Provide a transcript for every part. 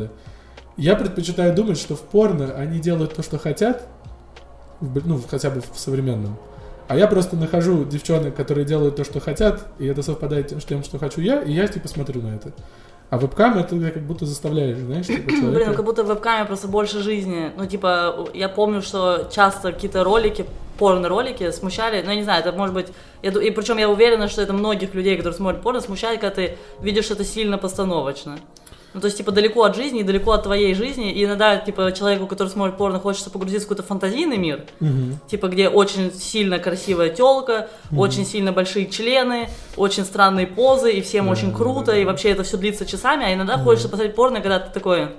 Запада. Я предпочитаю думать, что в порно они делают то, что хотят, ну, хотя бы в современном. А я просто нахожу девчонок, которые делают то, что хотят, и это совпадает с тем, что хочу я, и я типа смотрю на это. А вебкам это как будто заставляешь, знаешь, типа Блин, ну человека. как будто в вебкаме просто больше жизни. Ну, типа, я помню, что часто какие-то ролики, порно-ролики смущали, ну, я не знаю, это может быть, я и причем я уверена, что это многих людей, которые смотрят порно, смущает, когда ты видишь это сильно постановочно. Ну, то есть, типа, далеко от жизни, далеко от твоей жизни, и иногда, типа, человеку, который смотрит порно, хочется погрузиться в какой-то фантазийный мир, Мгм. типа, где очень сильно красивая телка, очень сильно большие члены, очень странные позы, и всем очень круто, и вообще это все длится часами, а иногда хочется посмотреть порно, когда ты такой,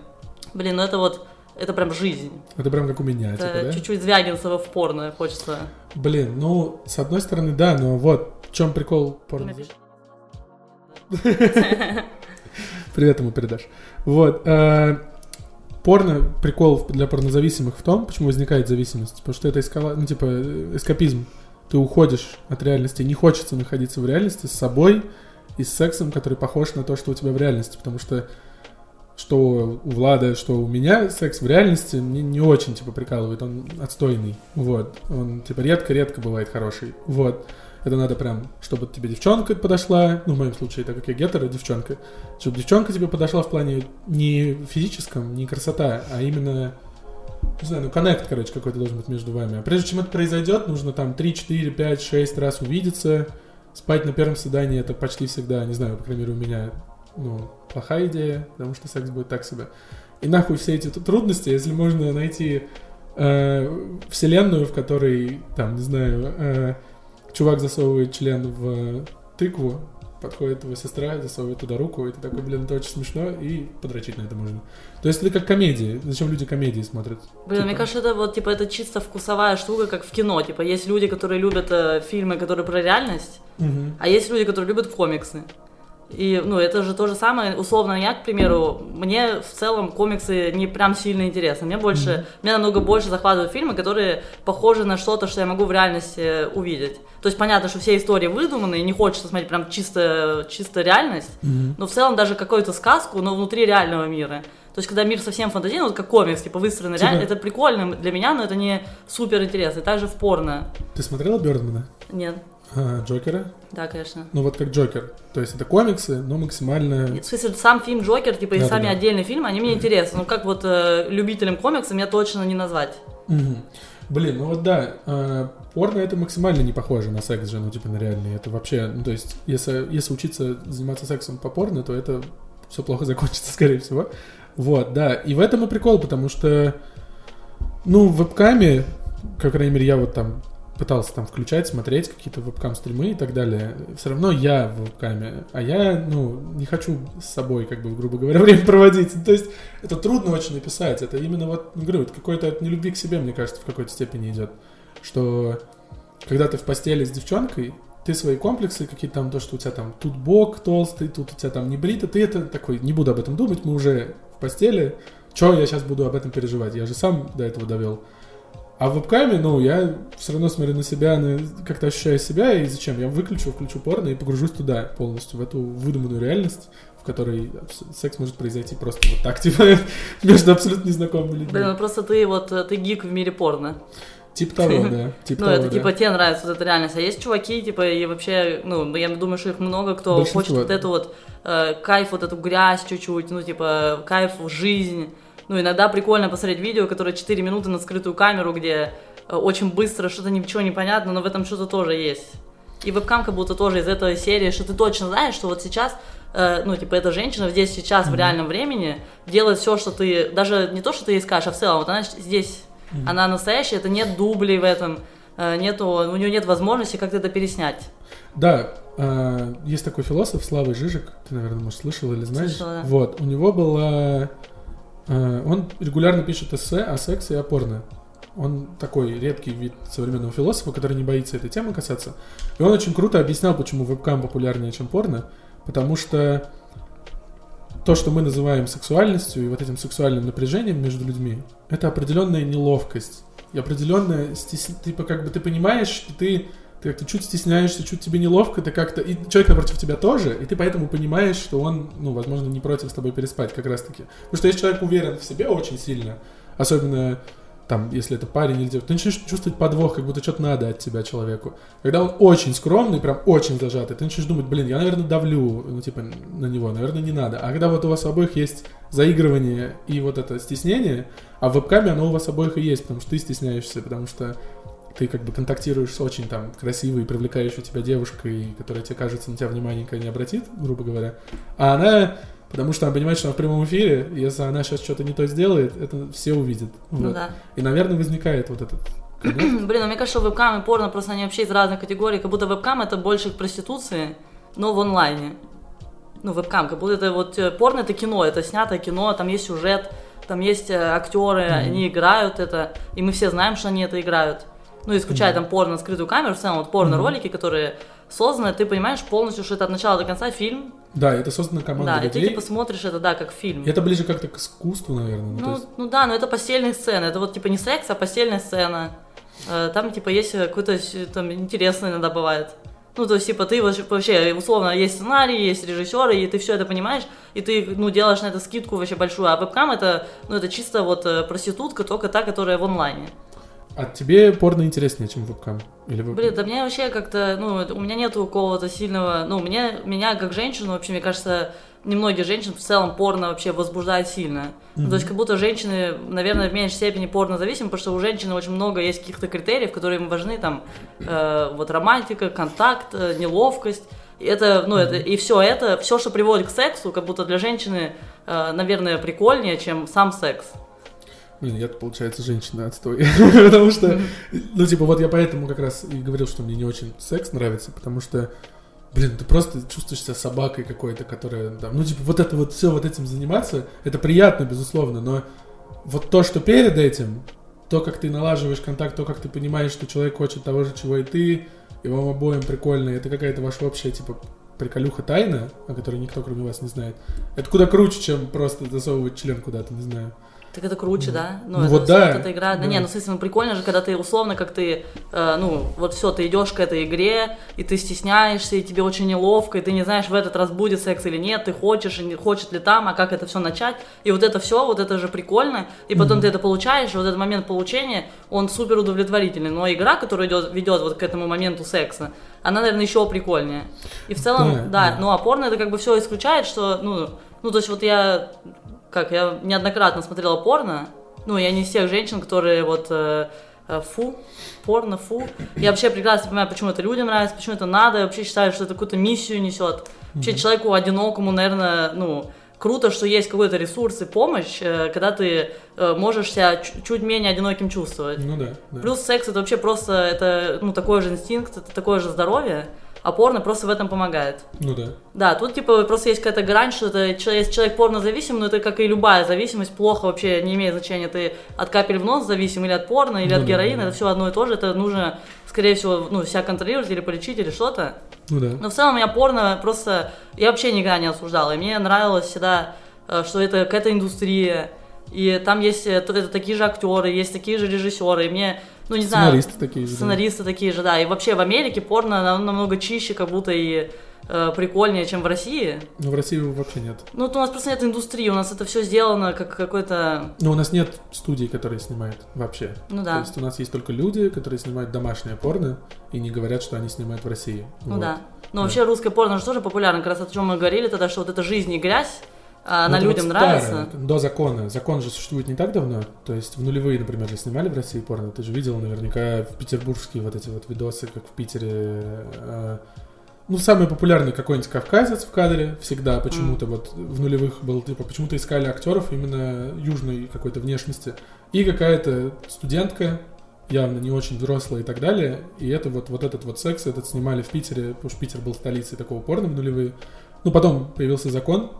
блин, ну это вот, это прям жизнь. Это прям как у меня, Это типа, да? чуть-чуть Звягинцева в порно хочется. Блин, ну, с одной стороны, да, но вот в чем прикол порно. Привет ему передашь. Вот. э, порно, прикол для порнозависимых в том, почему возникает зависимость. Потому что это эскала... ну, типа, э, эскапизм. Ты уходишь от реальности. Не хочется находиться в реальности с собой и с сексом, который похож на то, что у тебя в реальности. Потому что что у Влада, что у меня секс в реальности мне не очень, типа, прикалывает. Он отстойный. Вот. Он, типа, редко-редко бывает хороший. Вот. Это надо прям, чтобы тебе девчонка подошла, ну, в моем случае, так как я гетеро, девчонка, чтобы девчонка тебе подошла в плане не физическом, не красота, а именно, не знаю, ну, коннект, короче, какой-то должен быть между вами. А прежде чем это произойдет, нужно там 3, 4, 5, 6 раз увидеться, спать на первом свидании, это почти всегда, не знаю, по крайней мере, у меня, ну, плохая идея, потому что секс будет так себе. И нахуй все эти трудности, если можно найти э, вселенную, в которой, там, не знаю, э, чувак засовывает член в тыкву, подходит его сестра, засовывает туда руку, и ты такой, блин, это очень смешно, и подрочить на это можно. То есть это как комедии. Зачем люди комедии смотрят? Блин, Типа, мне кажется, это вот, типа, это чисто вкусовая штука, как в кино. Типа, есть люди, которые любят э, фильмы, которые про реальность, мгм. а есть люди, которые любят комиксы. И, ну, это же то же самое, условно, я, к примеру, мне в целом комиксы не прям сильно интересны. Мне больше, меня намного больше захватывают фильмы, которые похожи на что-то, что я могу в реальности увидеть. То есть понятно, что все истории выдуманы, и не хочется смотреть прям чисто, чисто реальность, Мгм. но в целом даже какую-то сказку, но внутри реального мира. То есть, когда мир совсем фантазийный, вот как комикс, типа выстроенный Типа- реально, это прикольно для меня, но это не супер интересно. И также в порно. Ты смотрела Бёрдмана? Нет, А, Джокера? да, конечно. Ну вот как Джокер. То есть это комиксы, но максимально... В смысле, сам фильм Джокер, типа, и Да-да-да. сами отдельные фильмы, они мне интересны. Ну, как вот э, любителям комикса меня точно не назвать. Мгм. Блин, ну вот да, э, порно это максимально не похоже на секс же, ну типа на реальный. Это вообще, ну то есть, если, если учиться заниматься сексом по порно, то это все плохо закончится, скорее всего. Вот, да. И в этом и прикол, потому что, ну, в вебкаме, как, крайней мере, я вот там пытался там включать, смотреть какие-то вебкам-стримы и так далее. Все равно я в вебкаме, а я, ну, не хочу с собой, как бы, грубо говоря, время проводить. То есть это трудно очень написать. Это именно вот, ну, говорю, какой-то от нелюбви к себе, мне кажется, в какой-то степени идет. Что когда ты в постели с девчонкой, ты свои комплексы, какие-то там, то, что у тебя там тут бок толстый, тут у тебя там не брито, ты это такой, не буду об этом думать, мы уже в постели, Че я сейчас буду об этом переживать? Я же сам до этого довел. А в вебкаме, ну, я все равно смотрю на себя, на- как-то ощущаю себя, и зачем? Я выключу, включу порно и погружусь туда полностью, в эту выдуманную реальность, в которой секс может произойти просто вот так, типа, между абсолютно незнакомыми людьми. Блин, ну просто ты вот, э, ты гик в мире порно. Типа того, да. Типа Ну, того, это да. типа тебе нравится вот эта реальность. А есть чуваки, типа, и вообще, ну, я думаю, что их много, кто Большинство. хочет вот эту вот э, кайф, вот эту грязь чуть-чуть, ну, типа, кайф в жизнь. Ну, иногда прикольно посмотреть видео, которое 4 минуты на скрытую камеру, где э, очень быстро что-то ничего не понятно, но в этом что-то тоже есть. И вебкам как будто тоже из этой серии, что ты точно знаешь, что вот сейчас, э, ну, типа, эта женщина здесь сейчас в реальном времени делает все, что ты, даже не то, что ты ей скажешь, а в целом, вот она здесь, она настоящая, это нет дублей в этом, э, нету, у нее нет возможности как-то это переснять. Да, э, есть такой философ Слава Жижик, ты, наверное, может, слышал или знаешь. Слышала, да. Вот, у него было... э, он регулярно пишет эссе о сексе и о порно. Он такой редкий вид современного философа, который не боится этой темы касаться. И он очень круто объяснял, почему вебкам популярнее, чем порно. Потому что то, что мы называем сексуальностью и вот этим сексуальным напряжением между людьми, это определенная неловкость. И определенная стес... Типа, как бы ты понимаешь, что ты ты как-то чуть стесняешься, чуть тебе неловко, ты как-то... И человек напротив тебя тоже, и ты поэтому понимаешь, что он, ну, возможно, не против с тобой переспать как раз-таки. Потому что если человек уверен в себе очень сильно, особенно там, если это парень или девушка, ты начнешь чувствовать подвох, как будто что-то надо от тебя человеку. Когда он очень скромный, прям очень зажатый, ты начнешь думать, блин, я, наверное, давлю, ну, типа, на него, наверное, не надо. А когда вот у вас обоих есть заигрывание и вот это стеснение, а в вебкаме оно у вас обоих и есть, потому что ты стесняешься, потому что ты как бы контактируешь с очень там красивой, привлекающей тебя девушкой, которая тебе кажется на тебя внимание не обратит, грубо говоря, а она Потому что она понимает, что она в прямом эфире, если она сейчас что-то не то сделает, это все увидят. Ну вот. да. И, наверное, возникает вот этот Блин, ну мне кажется, что вебкам и порно просто они вообще из разных категорий, как будто вебкам это больше к проституции, но в онлайне. Ну, вебкам, как будто это вот э, порно это кино, это снятое кино, там есть сюжет, там есть э, актеры, mm-hmm. они играют это, и мы все знаем, что они это играют. Ну, исключая там порно, скрытую камеру, в целом вот порно-ролики, которые созданы, ты понимаешь полностью, что это от начала до конца фильм, да, это создана команда да, людей. и ты типа смотришь это, да, как фильм. И это ближе как-то к искусству, наверное. Ну, ну, есть... ну да, но это постельные сцены. Это вот типа не секс, а постельная сцена. Э, там типа есть какой-то там интересный иногда бывает. Ну, то есть, типа, ты вообще, условно, есть сценарий, есть режиссеры, и ты все это понимаешь, и ты, ну, делаешь на это скидку вообще большую. А вебкам это, ну, это чисто вот э, проститутка, только та, которая в онлайне. А тебе порно интереснее, чем вебкам? Или веб... Блин, да мне вообще как-то, ну, у меня нету какого-то сильного, ну, мне, меня как женщину, вообще, мне кажется, немногие женщин в целом порно вообще возбуждает сильно. Mm-hmm. Ну, то есть как будто женщины, наверное, в меньшей степени порно зависимы, потому что у женщины очень много есть каких-то критериев, которые им важны, там, э, вот романтика, контакт, э, неловкость. И это, ну, mm-hmm. это, и все это, все, что приводит к сексу, как будто для женщины, э, наверное, прикольнее, чем сам секс. Блин, я, получается, женщина отстой. потому что, ну, типа, вот я поэтому как раз и говорил, что мне не очень секс нравится, потому что, блин, ты просто чувствуешь себя собакой какой-то, которая, там, ну, типа, вот это вот все вот этим заниматься, это приятно, безусловно, но вот то, что перед этим, то, как ты налаживаешь контакт, то, как ты понимаешь, что человек хочет того же, чего и ты, и вам обоим прикольно, это какая-то ваша общая, типа, приколюха тайна, о которой никто, кроме вас, не знает. Это куда круче, чем просто засовывать член куда-то, не знаю. Так это круче, да? Ну, ну это, вот да. Вот эта игра. Да. да не, ну, смысле, ну, прикольно же, когда ты условно, как ты, э, ну, вот все, ты идешь к этой игре, и ты стесняешься, и тебе очень неловко, и ты не знаешь, в этот раз будет секс или нет, ты хочешь, и не хочет ли там, а как это все начать. И вот это все, вот это же прикольно. И потом mm-hmm. ты это получаешь, и вот этот момент получения, он супер удовлетворительный. Но игра, которая идет, ведет вот к этому моменту секса, она, наверное, еще прикольнее. И в целом, да, да, да. ну, опорно это как бы все исключает, что, ну, ну, то есть вот я как, я неоднократно смотрела порно, ну, я не из тех женщин, которые вот э, э, фу, порно, фу. Я вообще прекрасно понимаю, почему это людям нравится, почему это надо, я вообще считаю, что это какую-то миссию несет. Вообще человеку одинокому, наверное, ну, круто, что есть какой-то ресурс и помощь, э, когда ты э, можешь себя чуть менее одиноким чувствовать. Ну да, да. Плюс секс это вообще просто, это, ну, такой же инстинкт, это такое же здоровье а порно просто в этом помогает. Ну да. Да, тут типа просто есть какая-то грань, что это если человек порно зависим, но это как и любая зависимость, плохо вообще не имеет значения, ты от капель в нос зависим или от порно, или ну, от героина, да, да. это все одно и то же, это нужно, скорее всего, ну, себя контролировать или полечить или что-то. Ну да. Но в целом меня порно просто, я вообще никогда не осуждала, и мне нравилось всегда, э, что это какая-то индустрия, и там есть это, такие же актеры, есть такие же режиссеры, и мне ну не знаю. Сценаристы такие же. Сценаристы да. такие же, да. И вообще в Америке порно намного чище, как будто и э, прикольнее, чем в России. Ну, в России вообще нет. Ну, вот у нас просто нет индустрии, у нас это все сделано как какой-то... Ну, у нас нет студий, которые снимают вообще. Ну да. То есть у нас есть только люди, которые снимают домашнее порно и не говорят, что они снимают в России. Ну вот. да. Но да. вообще русское порно же тоже популярно, как раз о чем мы говорили тогда, что вот это жизнь и грязь, а она ну, людям вот старая, нравится? До закона. Закон же существует не так давно. То есть в нулевые, например, же снимали в России порно. Ты же видел наверняка в петербургские вот эти вот видосы, как в Питере. Э, ну, самый популярный какой-нибудь кавказец в кадре всегда почему-то mm. вот в нулевых был, типа, почему-то искали актеров именно южной какой-то внешности. И какая-то студентка, явно не очень взрослая и так далее. И это вот, вот этот вот секс, этот снимали в Питере, потому что Питер был столицей такого порно в нулевые. Ну, потом появился закон,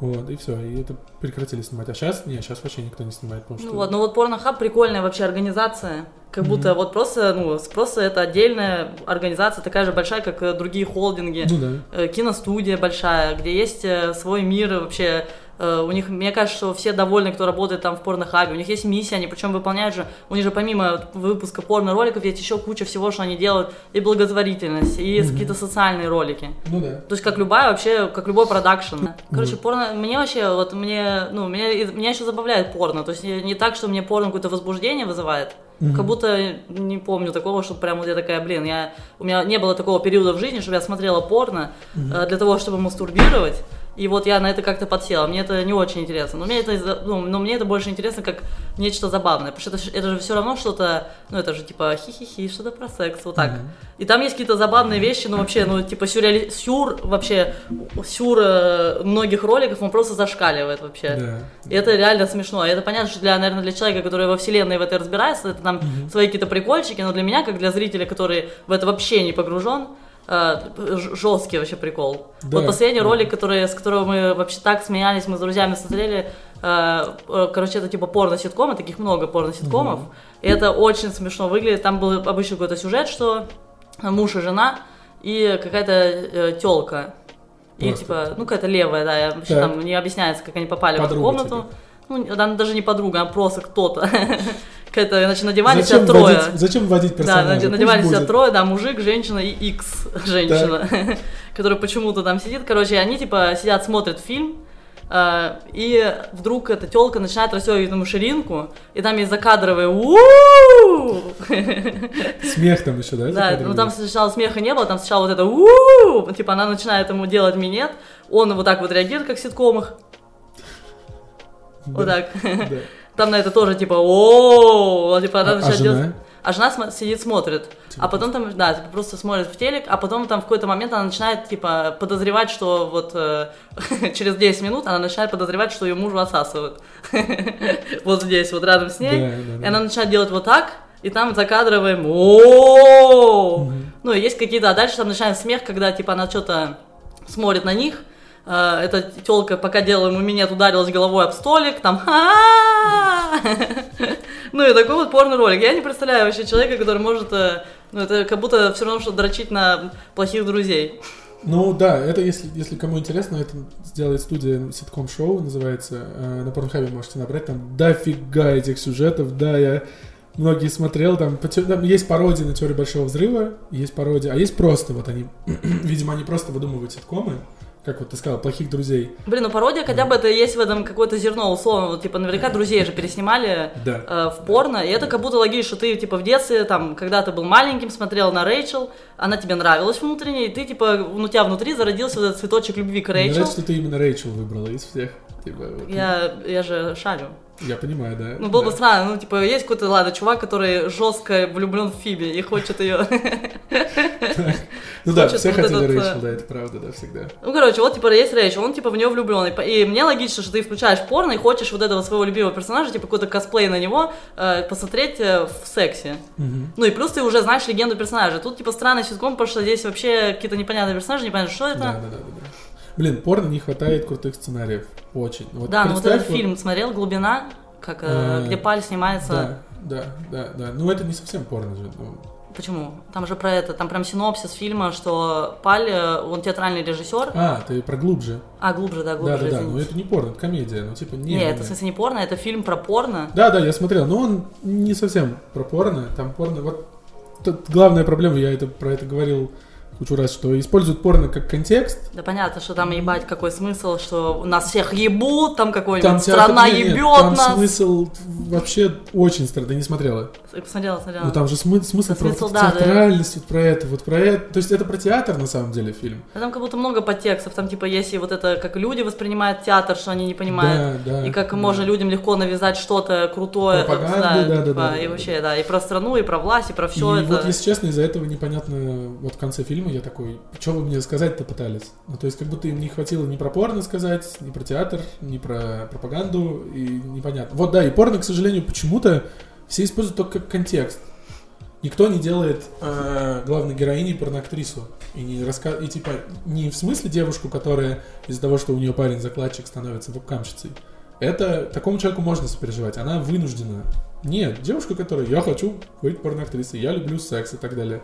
вот, и все, и это прекратили снимать. А сейчас, нет, сейчас вообще никто не снимает. Потому ну что... вот, ну вот Порнохаб прикольная вообще организация. Как mm-hmm. будто вот просто, ну, просто это отдельная организация, такая же большая, как э, другие холдинги. Ну да. Э, киностудия большая, где есть э, свой мир вообще у них, мне кажется, что все довольны, кто работает там в порнохабе, у них есть миссия, они причем выполняют же, у них же помимо выпуска порно-роликов есть еще куча всего, что они делают, и благотворительность, и mm-hmm. какие-то социальные ролики. Ну да. То есть как любая вообще, как любой продакшн. Короче, mm-hmm. порно, мне вообще, вот мне, ну, меня, меня еще забавляет порно, то есть не, не так, что мне порно какое-то возбуждение вызывает, Mm-hmm. Как будто не помню такого, что прям вот я такая, блин, я, у меня не было такого периода в жизни, чтобы я смотрела порно mm-hmm. э, для того, чтобы мастурбировать. И вот я на это как-то подсела. Мне это не очень интересно. Но мне это, ну, но мне это больше интересно как нечто забавное. Потому что это, это же все равно что-то, ну это же типа хи-хи-хи, что-то про секс, вот так. Mm-hmm. И там есть какие-то забавные вещи, ну вообще, ну типа сюрреали... сюр, вообще, сюр э, многих роликов, он просто зашкаливает вообще. Yeah. И это реально смешно. И это понятно, что для, наверное, для человека, который во вселенной в этой разбирается, это там mm-hmm. свои какие-то прикольчики, но для меня, как для зрителя, который в это вообще не погружен, жесткий вообще прикол. Да, вот последний да. ролик, который, с которого мы вообще так смеялись, мы с друзьями смотрели, э, э короче, это типа порно-ситкомы, таких много порно-ситкомов, угу. и это очень смешно выглядит. Там был обычно какой-то сюжет, что муж и жена и какая-то э, телка. И типа, ну какая-то левая, да, я вообще там не объясняется, как они попали Подруга в эту комнату. Тебе. Ну, она даже не подруга, а просто кто-то. какая-то, значит, на диване зачем трое. Вводить, зачем вводить персонажа? Да, на, на диване сидят трое, да, мужик, женщина и X женщина, которая почему-то там сидит. Короче, они типа сидят, смотрят фильм, Uh, и вдруг эта телка начинает расстегивать ему ширинку, и там есть закадровые Смех там еще, да? Да, ну там сначала смеха не было, там сначала вот это типа она начинает ему делать минет, он вот так вот реагирует, как в ситкомах. Вот так. Там на это тоже типа о типа она а, начинает делать. А жена сидит, смотрит. Типа. А потом там, да, типа, просто смотрит в телек, а потом там в какой-то момент она начинает, типа, подозревать, что вот э, через 10 минут она начинает подозревать, что ее мужу отсасывают. вот здесь, вот рядом с ней. И она начинает делать вот так, и там закадроваем о Ну, и есть какие-то, а дальше там начинается смех, когда, типа, она что-то смотрит на них, э, эта телка, пока делала ему минет, ударилась головой об столик, там Ну и такой вот порно-ролик. Я не представляю вообще человека, который может, э, ну это как будто все равно, что дрочить на плохих друзей. Ну да, это если, если кому интересно, это сделает студия ситком-шоу, называется. Э, на Порнхабе можете набрать, там дофига этих сюжетов, да, я многие смотрел, там, там есть пародия на теорию Большого Взрыва, есть пародия, а есть просто, вот они, видимо, они просто выдумывают ситкомы, как вот ты сказал, плохих друзей. Блин, ну пародия, хотя бы это есть в этом какое-то зерно, условно, вот, типа, наверняка друзей же переснимали да. э, в порно, и это как будто логично, что ты, типа, в детстве, там, когда ты был маленьким, смотрел на Рэйчел, она тебе нравилась внутренне, и ты, типа, ну, у тебя внутри зародился вот этот цветочек любви к Рэйчел. Мне нравится, что ты именно Рэйчел выбрала из всех. Типа, вот. я, я же шарю. Я понимаю, да. Ну, было да. бы странно, ну, типа, есть какой-то, ладно, чувак, который жестко влюблен в Фиби и хочет ее... Ну да, все хотели Рэйчел, э, да, это правда, да, всегда. Ну, короче, вот, типа, есть Рэйчел, он, типа, в нее влюблен. И мне логично, что ты включаешь порно и хочешь вот этого своего любимого персонажа, типа, какой-то косплей на него, э, посмотреть э, в сексе. Ну, и плюс ты уже знаешь легенду персонажа. Тут, типа, странный ситком, потому что здесь вообще какие-то непонятные персонажи, непонятно, что это. Да, да, да, да. Блин, порно не хватает крутых сценариев. Очень. Вот да, ну вот этот вот... фильм смотрел «Глубина», как, э, где Паль снимается. Да, да, да, да. Ну, это не совсем порно же. Ну, Почему? Там же про это, там прям синопсис фильма, что Паль, э, он театральный режиссер. А, ты про глубже. А, глубже, да, глубже. Да, да, да, но это не порно, это комедия, ну типа не. Нет, это в смысле не порно, это фильм про порно. Да, да, я смотрел, но он не совсем про порно, там порно, вот тут главная проблема, я это про это говорил кучу раз, что используют порно как контекст. Да понятно, что там ебать какой смысл, что нас всех ебут, там какой-нибудь страна нет, ебет там нас. смысл вообще очень странный, ты не смотрела? Посмотрела, смотрела. Ну там же смы- смысл, про смысл, да, театральность, да. вот про это, вот про это. То есть это про театр на самом деле фильм. Да, там как будто много подтекстов, там типа если вот это, как люди воспринимают театр, что они не понимают, да, да, и как да. можно людям легко навязать что-то крутое. Пропаганду, да, да, типа, да, да, И да, вообще, да. да, и про страну, и про власть, и про все и это. вот, если честно, из-за этого непонятно, вот в конце фильма я такой, что вы мне сказать-то пытались? Ну, то есть, как будто им не хватило ни про порно сказать, ни про театр, ни про пропаганду, и непонятно. Вот, да, и порно, к сожалению, почему-то все используют только как контекст. Никто не делает э, главной героиней порноактрису. И, не раска... и типа не в смысле девушку, которая из-за того, что у нее парень закладчик, становится вебкамщицей. Это такому человеку можно сопереживать. Она вынуждена. Нет, девушка, которая я хочу быть порноактрисой, я люблю секс и так далее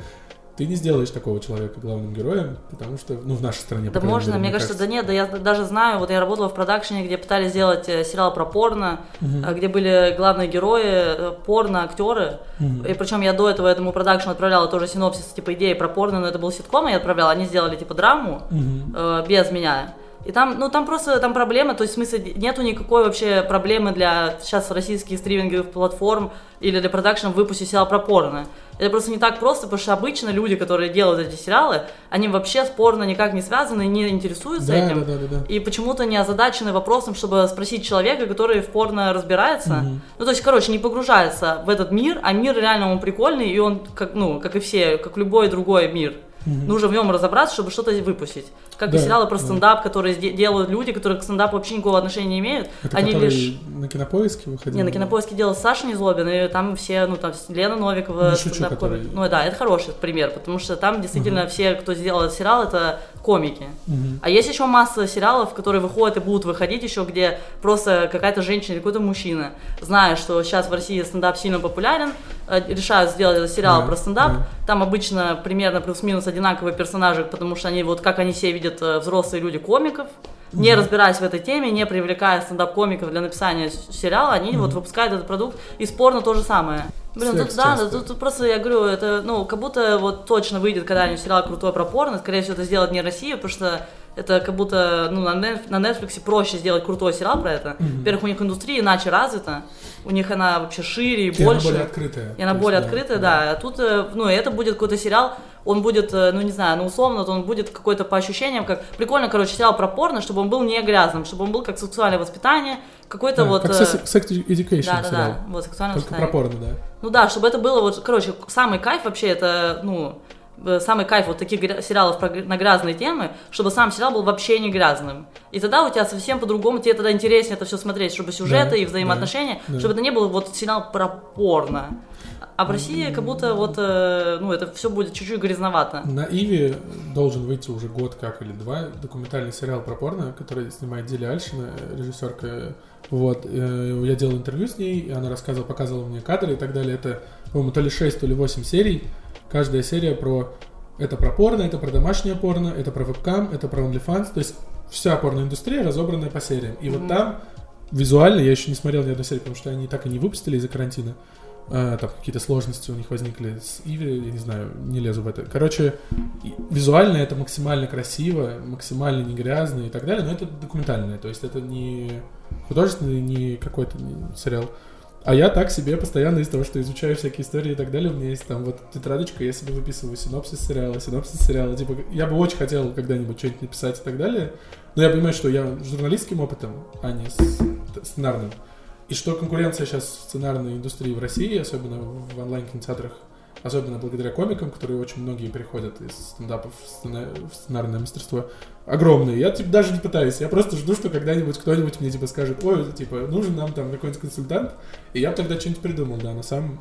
ты не сделаешь такого человека главным героем, потому что, ну, в нашей стране, Да можно, мере, мне, кажется, кажется, да нет, да я даже знаю, вот я работала в продакшене, где пытались сделать э, сериал про порно, угу. где были главные герои, э, порно-актеры, угу. и причем я до этого этому продакшену отправляла тоже синопсис, типа, идеи про порно, но это был ситком, я отправляла, они сделали, типа, драму угу. э, без меня. И там, ну, там просто, там проблема, то есть, в смысле, нету никакой вообще проблемы для сейчас российских стриминговых платформ или для продакшн выпустить сериал про порно. Это просто не так просто, потому что обычно люди, которые делают эти сериалы, они вообще с порно никак не связаны, не интересуются да, этим. Да, да, да, да. И почему-то не озадачены вопросом, чтобы спросить человека, который в порно разбирается. Угу. Ну, то есть, короче, не погружается в этот мир, а мир реально он прикольный, и он, как, ну, как и все, как любой другой мир. Угу. Нужно в нем разобраться, чтобы что-то выпустить. Как да, и сериалы про стендап, да. которые делают люди, которые к стендапу вообще никакого отношения не имеют. Это они лишь... на кинопоиске выходили? Не, на кинопоиске делал Саша Незлобин, и там все, ну там Лена Новикова, не шучу, который... Ну да, это хороший пример, потому что там действительно угу. все, кто сделал этот сериал, это комики. Угу. А есть еще масса сериалов, которые выходят и будут выходить еще, где просто какая-то женщина или какой-то мужчина, зная, что сейчас в России стендап сильно популярен, э, решают сделать этот сериал да, про стендап. Да. Там обычно примерно плюс-минус одинаковые персонажи, потому что они вот как они все видят э, взрослые люди комиков, не разбираясь в этой теме, не привлекая стендап-комиков для написания сериала, они mm-hmm. вот выпускают этот продукт. И спорно то же самое. Блин, Секс тут да, тут, тут просто я говорю, это, ну, как будто вот точно выйдет когда-нибудь сериал крутой про порно, скорее всего, это сделать не Россия, потому что это как будто ну, на, Netflix проще сделать крутой сериал про это. Mm-hmm. Во-первых, у них индустрия иначе развита, у них она вообще шире и, и больше. она более открытая. И она более есть, открытая, да. да. А тут, э, ну, это будет какой-то сериал, он будет, э, ну, не знаю, ну, условно, он будет какой-то по ощущениям, как прикольно, короче, сериал про порно, чтобы он был не грязным, чтобы он был как сексуальное воспитание, какой-то да, вот... Как sex, sex education да, да, да, вот, сексуальное Только воспитание. про порно, да. Ну да, чтобы это было вот, короче, самый кайф вообще, это, ну, Э, самый кайф вот таких сериалов про, на грязные темы, чтобы сам сериал был вообще не грязным. И тогда у тебя совсем по-другому, тебе тогда интереснее это все смотреть, чтобы сюжеты да, и взаимоотношения, да, чтобы да. это не было вот сериал про порно. А в России как будто вот, э, ну, это все будет чуть-чуть грязновато. На Иви должен выйти уже год как или два документальный сериал про порно, который снимает Диля Альшина, режиссерка. Вот, э, я делал интервью с ней, и она рассказывала, показывала мне кадры и так далее. Это, по-моему, то ли 6, то ли 8 серий Каждая серия про... Это про порно, это про домашнее порно, это про вебкам, это про OnlyFans. То есть вся порноиндустрия разобранная по сериям. И mm-hmm. вот там визуально, я еще не смотрел ни одной серии, потому что они так и не выпустили из-за карантина. А, там какие-то сложности у них возникли с Иви, я не знаю, не лезу в это. Короче, визуально это максимально красиво, максимально не грязно и так далее, но это документальное, то есть это не художественный, не какой-то сериал. А я так себе постоянно из того, что изучаю всякие истории и так далее, у меня есть там вот тетрадочка, я себе выписываю синопсис сериала, синопсис сериала. Типа, я бы очень хотел когда-нибудь что-нибудь написать и так далее, но я понимаю, что я журналистским опытом, а не с сценарным. И что конкуренция сейчас в сценарной индустрии в России, особенно в онлайн-кинотеатрах, особенно благодаря комикам, которые очень многие переходят из стендапов в сценарное мастерство, огромные. Я типа даже не пытаюсь, я просто жду, что когда-нибудь кто-нибудь мне типа скажет, ой, типа, нужен нам там какой-нибудь консультант, и я тогда что-нибудь придумал, да, на самом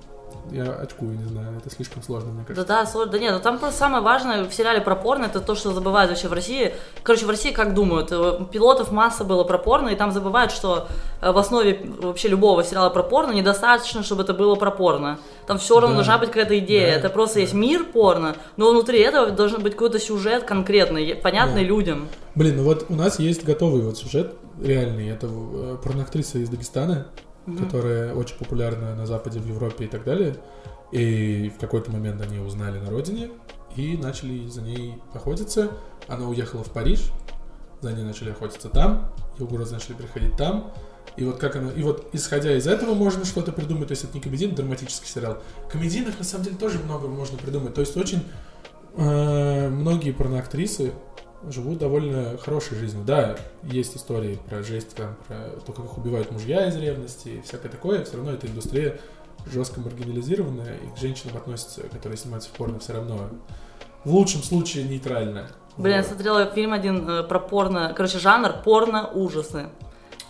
я очкую, не знаю, это слишком сложно, мне кажется. Да, да, сложно. Да нет, ну там просто самое важное в сериале про порно, это то, что забывают вообще в России. Короче, в России как думают, э, пилотов масса было про порно, и там забывают, что э, в основе вообще любого сериала про порно недостаточно, чтобы это было про порно. Там все равно да. должна быть какая-то идея. Да, это просто да. есть мир порно, но внутри этого должен быть какой-то сюжет конкретный, понятный да. людям. Блин, ну вот у нас есть готовый вот сюжет реальный. Это э, порноактриса из Дагестана, mm-hmm. которая очень популярна на Западе, в Европе и так далее. И в какой-то момент они узнали на родине и начали за ней охотиться. Она уехала в Париж, за ней начали охотиться там, и угрозы начали приходить там. И вот как она, и вот исходя из этого можно что-то придумать. То есть это не комедийный, драматический сериал. Комедийных на самом деле тоже много можно придумать. То есть очень э, многие порноактрисы живут довольно хорошей жизнью. Да, есть истории про жесть, там, про то, как их убивают мужья из ревности и всякое такое, все равно эта индустрия жестко маргинализированная, и к женщинам относятся, которые снимаются в порно, все равно в лучшем случае нейтрально. Блин, вот. я смотрела фильм один э, про порно, короче, жанр порно-ужасы.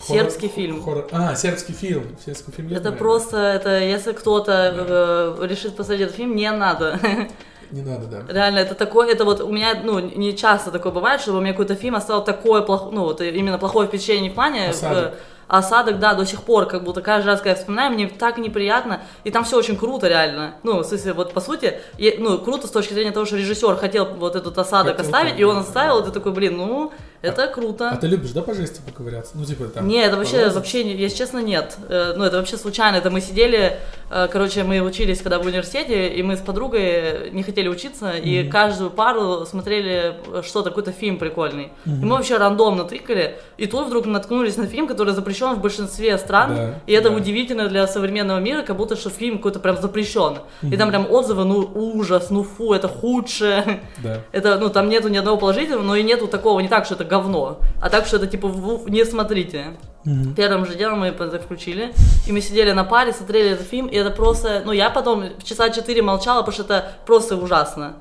Сербский фильм. Хоррор. А, сербский фильм. Сербский фильм это просто, это если кто-то да. э, решит посмотреть этот фильм, не надо. Не надо, да. Реально, это такое, это вот у меня, ну, не часто такое бывает, чтобы у меня какой-то фильм оставил такое плохое, ну, вот именно плохое впечатление в плане, осадок. А осадок, да, до сих пор, как будто каждый раз, когда я вспоминаю, мне так неприятно, и там все очень круто, реально. Ну, в смысле, вот по сути, и, ну, круто с точки зрения того, что режиссер хотел вот этот осадок Хотел, оставить, и он оставил, да. и ты такой, блин, ну, это круто. А ты любишь, да, по жести поковыряться? Ну, типа там... Не, это вообще, полазить? вообще, если честно, нет. Э, Ну, это вообще случайно. Это мы сидели, э, короче, мы учились когда в университете, и мы с подругой не хотели учиться, и каждую пару смотрели э, что-то, какой-то фильм прикольный. И мы вообще рандомно тыкали, и тут вдруг наткнулись на фильм, который запрещен в большинстве стран, Да, и это да. удивительно для современного мира, как будто что фильм какой-то прям запрещен. И там прям отзывы, ну, ужас, ну, фу, это худшее. Да. Это, ну, там нету ни одного положительного, но и нету такого, не так, что это говно, а так, что это типа, в- не смотрите. Мгм. Первым же делом мы это включили, и мы сидели на паре, смотрели этот фильм, и это просто, ну, я потом часа четыре молчала, потому что это просто ужасно.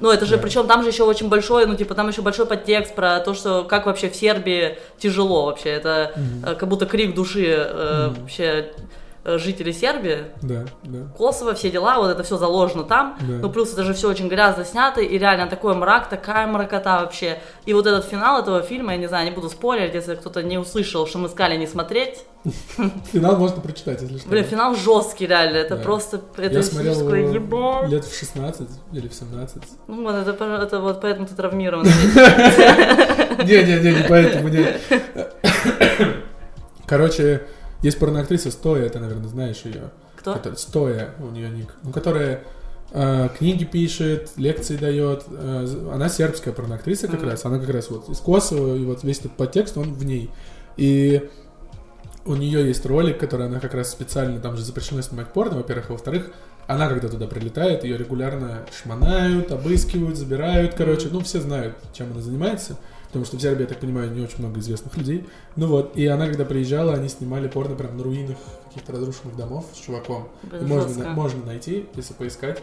Ну, это же, Да. причем там же еще очень большой, ну, типа, там еще большой подтекст про то, что как вообще в Сербии тяжело вообще. Это э, как будто крик души э, вообще э, жителей Сербии. Да, да. Косово, все дела, вот это все заложено там. Да. Ну, плюс это же все очень грязно снято, и реально такой мрак, такая мракота вообще. И вот этот финал этого фильма, я не знаю, не буду спойлерить, если кто-то не услышал, что мы сказали не смотреть. Финал можно прочитать, если что. Блин, финал жесткий, реально. Это просто. Это смотрел лет в 16 или в 17. Ну, вот это вот поэтому ты травмирован. Не-не-не, не поэтому, нет. Короче, есть порноактриса Стоя, ты, наверное, знаешь ее. Кто? Которая- Стоя, у нее ник. Ну, которая э, книги пишет, лекции дает. э, она сербская порноактриса как Мгм. раз. Она как раз вот из Косово, и вот весь этот подтекст, он в ней. И у нее есть ролик, который она как раз специально, там же запрещено снимать порно, во-первых, а во-вторых, она когда туда прилетает, ее регулярно шмонают, обыскивают, забирают, короче, ну, все знают, чем она занимается, потому что в Сербии, я так понимаю, не очень много известных людей. Ну вот, и она, когда приезжала, они снимали порно прям на руинах каких-то разрушенных домов с чуваком. И можно, можно найти, если поискать.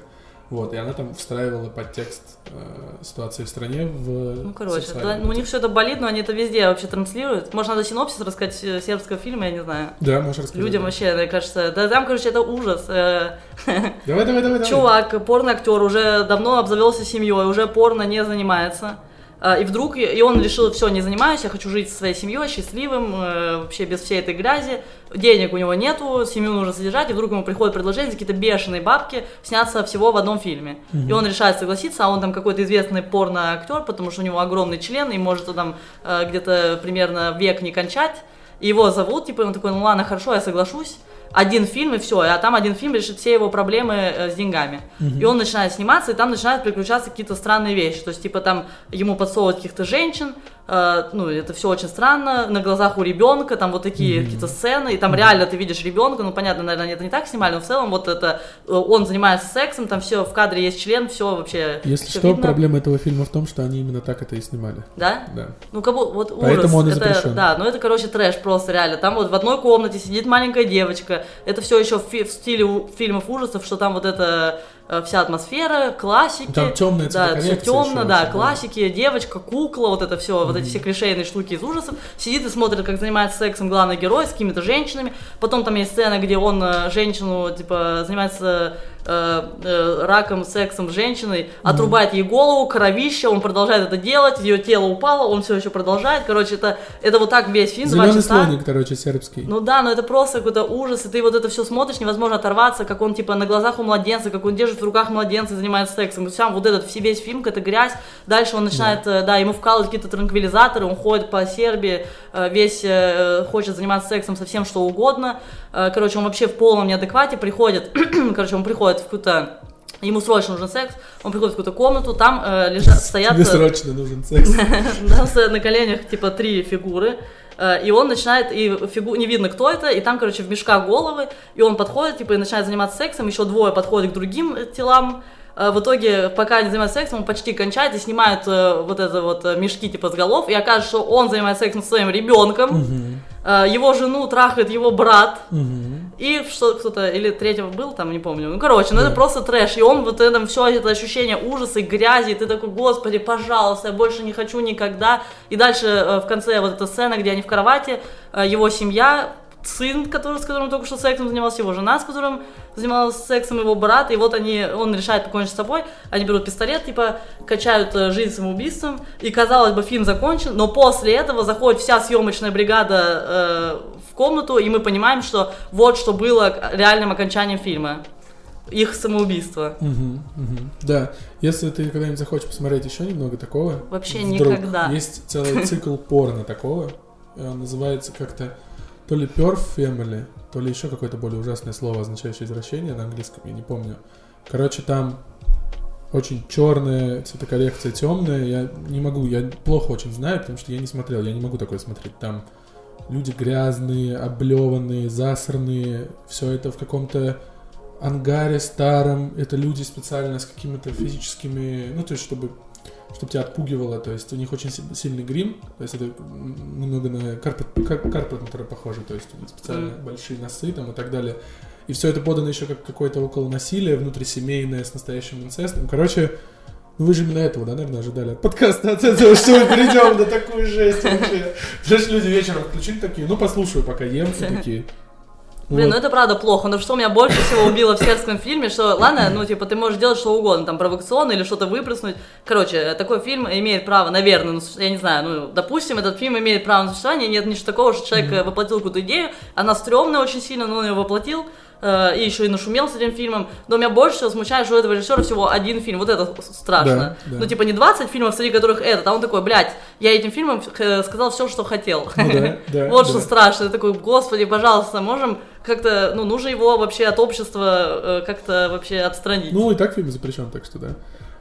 Вот, и она там встраивала подтекст э, ситуации в стране в Ну, короче, да, ну, у них все это болит, но они это везде вообще транслируют. Может, надо синопсис рассказать э, сербского фильма, я не знаю. Да, можешь рассказать. Людям вообще, мне кажется, да там, короче, это ужас. Э, Давай, давай, давай, давай. Чувак, порно-актер, уже давно обзавелся семьей, уже порно не занимается. А, И вдруг, и он решил, все, не занимаюсь, я хочу жить со своей семьей, счастливым, э, вообще без всей этой грязи. Денег у него нету, семью нужно содержать, и вдруг ему приходит предложение за какие-то бешеные бабки сняться всего в одном фильме. И он решает согласиться, а он там какой-то известный порно-актер, потому что у него огромный член, и может он там э, где-то примерно век не кончать. И его зовут, типа, он такой, ну ладно, хорошо, я соглашусь. Один фильм и все, а там один фильм решит все его проблемы э, с деньгами. И он начинает сниматься, и там начинают приключаться какие-то странные вещи. То есть, типа, там ему подсовывают каких-то женщин, ну, это все очень странно, на глазах у ребенка, там вот такие какие-то сцены, и там реально ты видишь ребенка, ну, понятно, наверное, это не так снимали, но в целом вот это, э, он занимается сексом, там все, в кадре есть член, все вообще Если всё что, видно. проблема этого фильма в том, что они именно так это и снимали. Да? Да. Ну, как будто, вот ужас. Поэтому он это, запрещен. Да, ну это, короче, трэш просто реально. Там вот в одной комнате сидит маленькая девочка. Это все еще в, в стиле у- фильмов ужасов, что там вот это э, вся атмосфера, классики. Там тёмная Да, все темно, да, очень, да. классики, девочка, кукла, вот это все, вот эти все клишейные штуки из ужасов. Сидит и смотрит, как занимается сексом главный герой с какими-то женщинами. Потом там есть сцена, где он э, женщину, типа, занимается э, э, раком, сексом женщиной, отрубает ей голову, кровище, он продолжает это делать, ее тело упало, он все еще продолжает. Короче, это, это вот так весь фильм, два Зеленый часа. слоник, короче, сербский. Ну да, но это просто какой-то ужас, и ты вот это все смотришь, невозможно оторваться, как он типа на глазах у младенца, как он держит в руках младенца и занимается сексом. Сам вот этот все- весь фильм, какая-то грязь. Дальше он начинает, э, да, ему вкалывают какие-то транквилизаторы, он ходит по Сербии, э, весь э, хочет заниматься сексом со всем, что угодно. Э, Короче, он вообще в полном неадеквате приходит, короче, он приходит в какую-то Ему срочно нужен секс, он приходит в какую-то комнату, там э, лежат, стоят... Тебе э, срочно нужен секс. там стоят на коленях типа три фигуры, э, и он начинает, и фигу, не видно кто это, и там, короче, в мешках головы, и он подходит, типа, и начинает заниматься сексом, еще двое подходят к другим э, телам, в итоге, пока они занимаются сексом, он почти кончает, и снимают э, вот это вот мешки, типа, с голов, и окажется, что он занимается сексом со своим ребенком, э, его жену трахает его брат. И что кто-то, или третьего был там, не помню. Ну, короче, ну Да. это просто трэш. И он вот этом все это ощущение ужаса и грязи, и ты такой, господи, пожалуйста, я больше не хочу никогда. И дальше э, в конце вот эта сцена, где они в кровати, э, его семья сын, который, с которым только что сексом занимался, его жена, с которым занималась сексом, его брат, и вот они, он решает покончить с собой, они берут пистолет, типа, качают э, жизнь самоубийством, и, казалось бы, фильм закончен, но после этого заходит вся съемочная бригада э, в комнату, и мы понимаем, что вот что было реальным окончанием фильма их самоубийство. Угу, угу. Да, если ты когда-нибудь захочешь посмотреть еще немного такого, вообще вдруг никогда. Есть целый цикл порно такого, он называется как-то то ли Perf Family, то ли еще какое-то более ужасное слово, означающее извращение на английском, я не помню. Короче, там очень черная цветокоррекция темная. Я не могу, я плохо очень знаю, потому что я не смотрел, я не могу такое смотреть. Там люди грязные, облеванные, засранные, все это в каком-то ангаре старом, это люди специально с какими-то физическими, ну, то есть, чтобы, чтобы тебя отпугивало, то есть, у них очень сильный грим, то есть, это немного на карпентера похоже, то есть, специально mm. большие носы там и так далее. И все это подано еще как какое-то около насилия, внутрисемейное, с настоящим инцестом. Короче, ну вы же именно этого, да, наверное, ожидали от подкаста, от этого, что мы перейдем на такую жесть вообще. Знаешь, люди вечером включили такие, ну послушаю, пока ем, и такие, Блин, вот. ну это правда плохо, но что меня больше всего убило в сербском фильме, что, ладно, ну, типа, ты можешь делать что угодно, там, провокационно или что-то выплеснуть. Короче, такой фильм имеет право, наверное, ну, я не знаю, ну, допустим, этот фильм имеет право на существование, нет ничего такого, что человек mm-hmm. воплотил какую-то идею, она стрёмная очень сильно, но он ее воплотил, э, и еще и нашумел с этим фильмом. Но меня больше всего смущает, что у этого режиссера всего один фильм. Вот это страшно. Да, да. Ну, типа, не 20 фильмов, среди которых этот, а он такой, блядь, я этим фильмом э, сказал все, что хотел. Ну, да, да, вот да. что страшно. Я такой, господи, пожалуйста, можем как-то, ну, нужно его вообще от общества э, как-то вообще отстранить. Ну, и так фильм запрещен, так что да.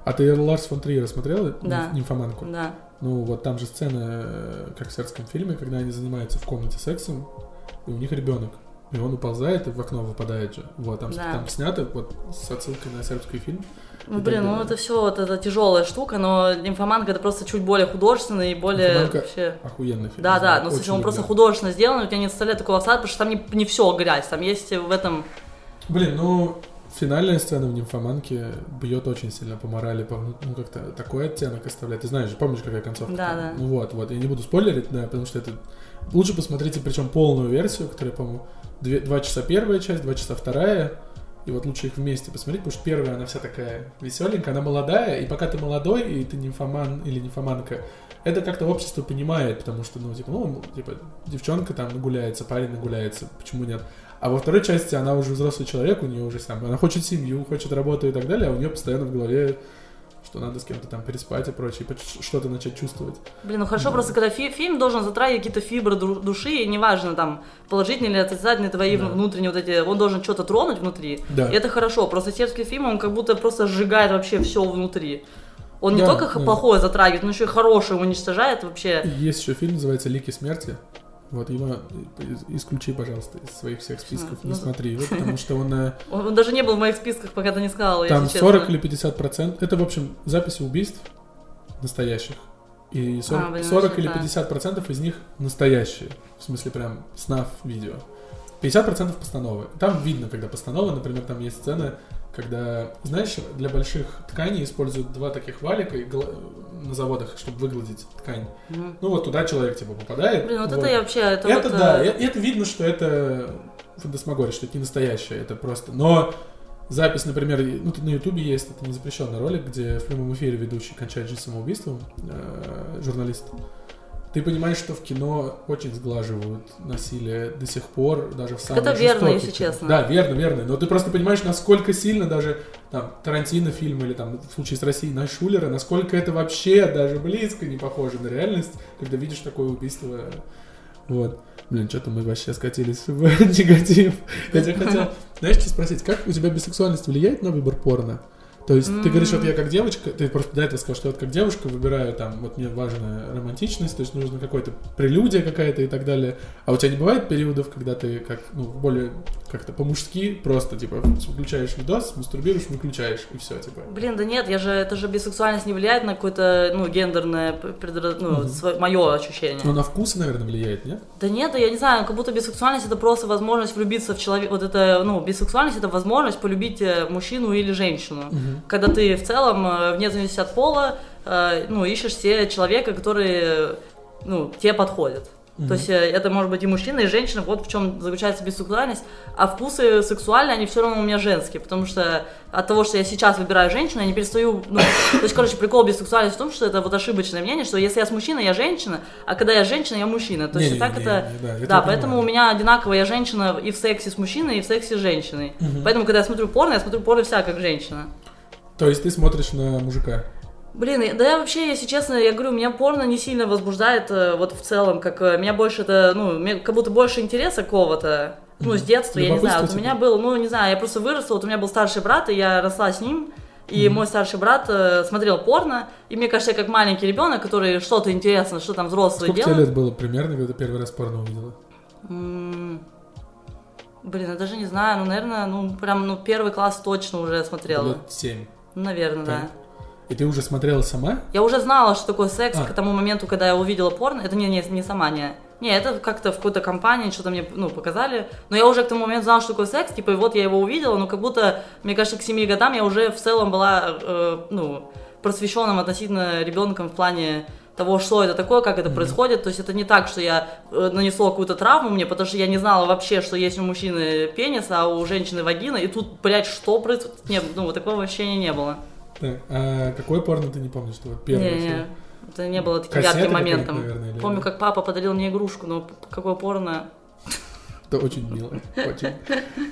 А ты Ларс фон Триера смотрела? Да. Нимфоманку? Да. Ну, вот там же сцена, как в сербском фильме, когда они занимаются в комнате сексом, и у них ребенок. И он уползает, и в окно выпадает же. Вот, там, да. там снято вот с отсылкой на сербский фильм. Ну, блин, ну это все вот это тяжелая штука, но нимфоманка это просто чуть более художественный и более нимфоманка вообще. Охуенный фильм. Да, да, но если он просто художественно сделан, у тебя не оставляет такого осадка, потому что там не, не все грязь, там есть в этом. Блин, ну финальная сцена в нимфоманке бьет очень сильно по морали, по, ну как-то такой оттенок оставляет. Ты знаешь, помнишь, какая концовка? Да, да. Ну вот, вот, я не буду спойлерить, да, потому что это лучше посмотрите, причем полную версию, которая, по-моему, два часа первая часть, два часа вторая и вот лучше их вместе посмотреть, потому что первая, она вся такая веселенькая, она молодая, и пока ты молодой, и ты нимфоман или нимфоманка, это как-то общество понимает, потому что, ну, типа, ну, типа, девчонка там нагуляется, парень нагуляется, почему нет? А во второй части она уже взрослый человек, у нее уже там, она хочет семью, хочет работу и так далее, а у нее постоянно в голове что надо с кем-то там переспать и прочее, что-то начать чувствовать. Блин, ну хорошо, да. просто когда фи- фильм должен затрагивать какие-то фибры души, и неважно, там, положительные или отрицательные твои да. внутренние вот эти, он должен что-то тронуть внутри, да. и это хорошо, просто сербский фильм, он как будто просто сжигает вообще все внутри. Он да, не только да. плохое затрагивает, но еще и хорошее уничтожает вообще. Есть еще фильм, называется «Лики смерти», вот его исключи, пожалуйста, из своих всех списков, не ну, смотри его, потому что он... Э, он даже не был в моих списках, пока ты не сказал, Там 40 или 50 процентов, это, в общем, записи убийств настоящих, и 40, а, блин, 40 или 50 процентов из них настоящие, в смысле прям снав видео. 50 процентов постановы. Там видно, когда постанова, например, там есть сцена, когда, знаешь, для больших тканей используют два таких валика и на заводах, чтобы выгладить ткань. Mm. Ну вот туда человек типа попадает. Блин, вот, вот. это я вообще... Это, это вот, да, э... это видно, что это фантасмагория, что это не настоящее, это просто... Но запись, например, ну, тут на Ютубе есть, это не запрещенный ролик, где в прямом эфире ведущий кончает жизнь самоубийством, э, журналист ты понимаешь, что в кино очень сглаживают насилие до сих пор, даже в самых Это верно, если честно. Да, верно, верно. Но ты просто понимаешь, насколько сильно даже там Тарантино фильм или там в случае с Россией на Шулера, насколько это вообще даже близко не похоже на реальность, когда видишь такое убийство. Вот. Блин, что-то мы вообще скатились в негатив. Я тебя хотел, знаешь, что спросить, как у тебя бисексуальность влияет на выбор порно? То есть mm-hmm. ты говоришь, вот я как девочка, ты просто до этого сказал, что я вот как девушка выбираю там, вот мне важна романтичность, то есть нужно какой-то прелюдия какая-то и так далее. А у тебя не бывает периодов, когда ты как, ну, более как-то по-мужски просто, типа, включаешь видос, мастурбируешь, выключаешь, и все, типа. Блин, да нет, я же, это же бисексуальность не влияет на какое-то, ну, гендерное, предра... ну, mm-hmm. мое ощущение. Ну, на вкус, наверное, влияет, нет? Да нет, я не знаю, как будто бисексуальность это просто возможность влюбиться в человека, вот это, ну, бисексуальность это возможность полюбить э, мужчину или женщину. Mm-hmm когда ты в целом, э, вне зависимости от пола, э, ну, ищешь себе человека, который, ну, тебе подходит. То есть э, это может быть и мужчина, и женщина, вот в чем заключается бисексуальность. А вкусы сексуальные, они все равно у меня женские, потому что от того, что я сейчас выбираю женщину, я не перестаю... Ну, то есть, короче, прикол бисексуальности в том, что это вот ошибочное мнение, что если я с мужчиной, я женщина, а когда я женщина, я мужчина. То есть, Не, так не, это... не, да, это да, поэтому понимаю. у меня одинаково, я женщина и в сексе с мужчиной, и в сексе с женщиной. Поэтому, когда я смотрю порно, я смотрю порно вся как женщина. То есть ты смотришь на мужика. Блин, да я вообще, если честно, я говорю, меня порно не сильно возбуждает, э, вот в целом, как э, меня больше это, ну, мне как будто больше интереса какого-то, ну, с детства, я не знаю, вот у меня был, ну, не знаю, я просто выросла, вот у меня был старший брат, и я росла с ним, и мой старший брат э, смотрел порно, и мне кажется, я как маленький ребенок, который что-то интересно, что там взрослые Сколько делают. лет было примерно, когда ты первый раз порно увидела? М, Блин, я даже не знаю, ну, наверное, ну, прям, ну, первый класс точно уже смотрела. Лет семь. Наверное, да. Так. И ты уже смотрела сама? Я уже знала, что такое секс А. к тому моменту, когда я увидела порно. Это не, не, не сама, не. Не, это как-то в какой-то компании что-то мне, ну, показали. Но я уже к тому моменту знала, что такое секс, типа, и вот я его увидела, но как будто, мне кажется, к 7 годам я уже в целом была, э, ну, просвещенным относительно ребенком в плане того, что это такое, как это происходит. То есть это не так, что я э, нанесло какую-то травму мне, потому что я не знала вообще, что есть у мужчины пенис, а у женщины вагина. И тут, блядь, что происходит? Нет, ну, такого ощущения не было. Так, а какое порно ты не помнишь? Что первое? Не, не, это не было таким Кассеты ярким моментом. наверное, Помню, как папа подарил мне игрушку, но какое порно. Это очень мило. Очень.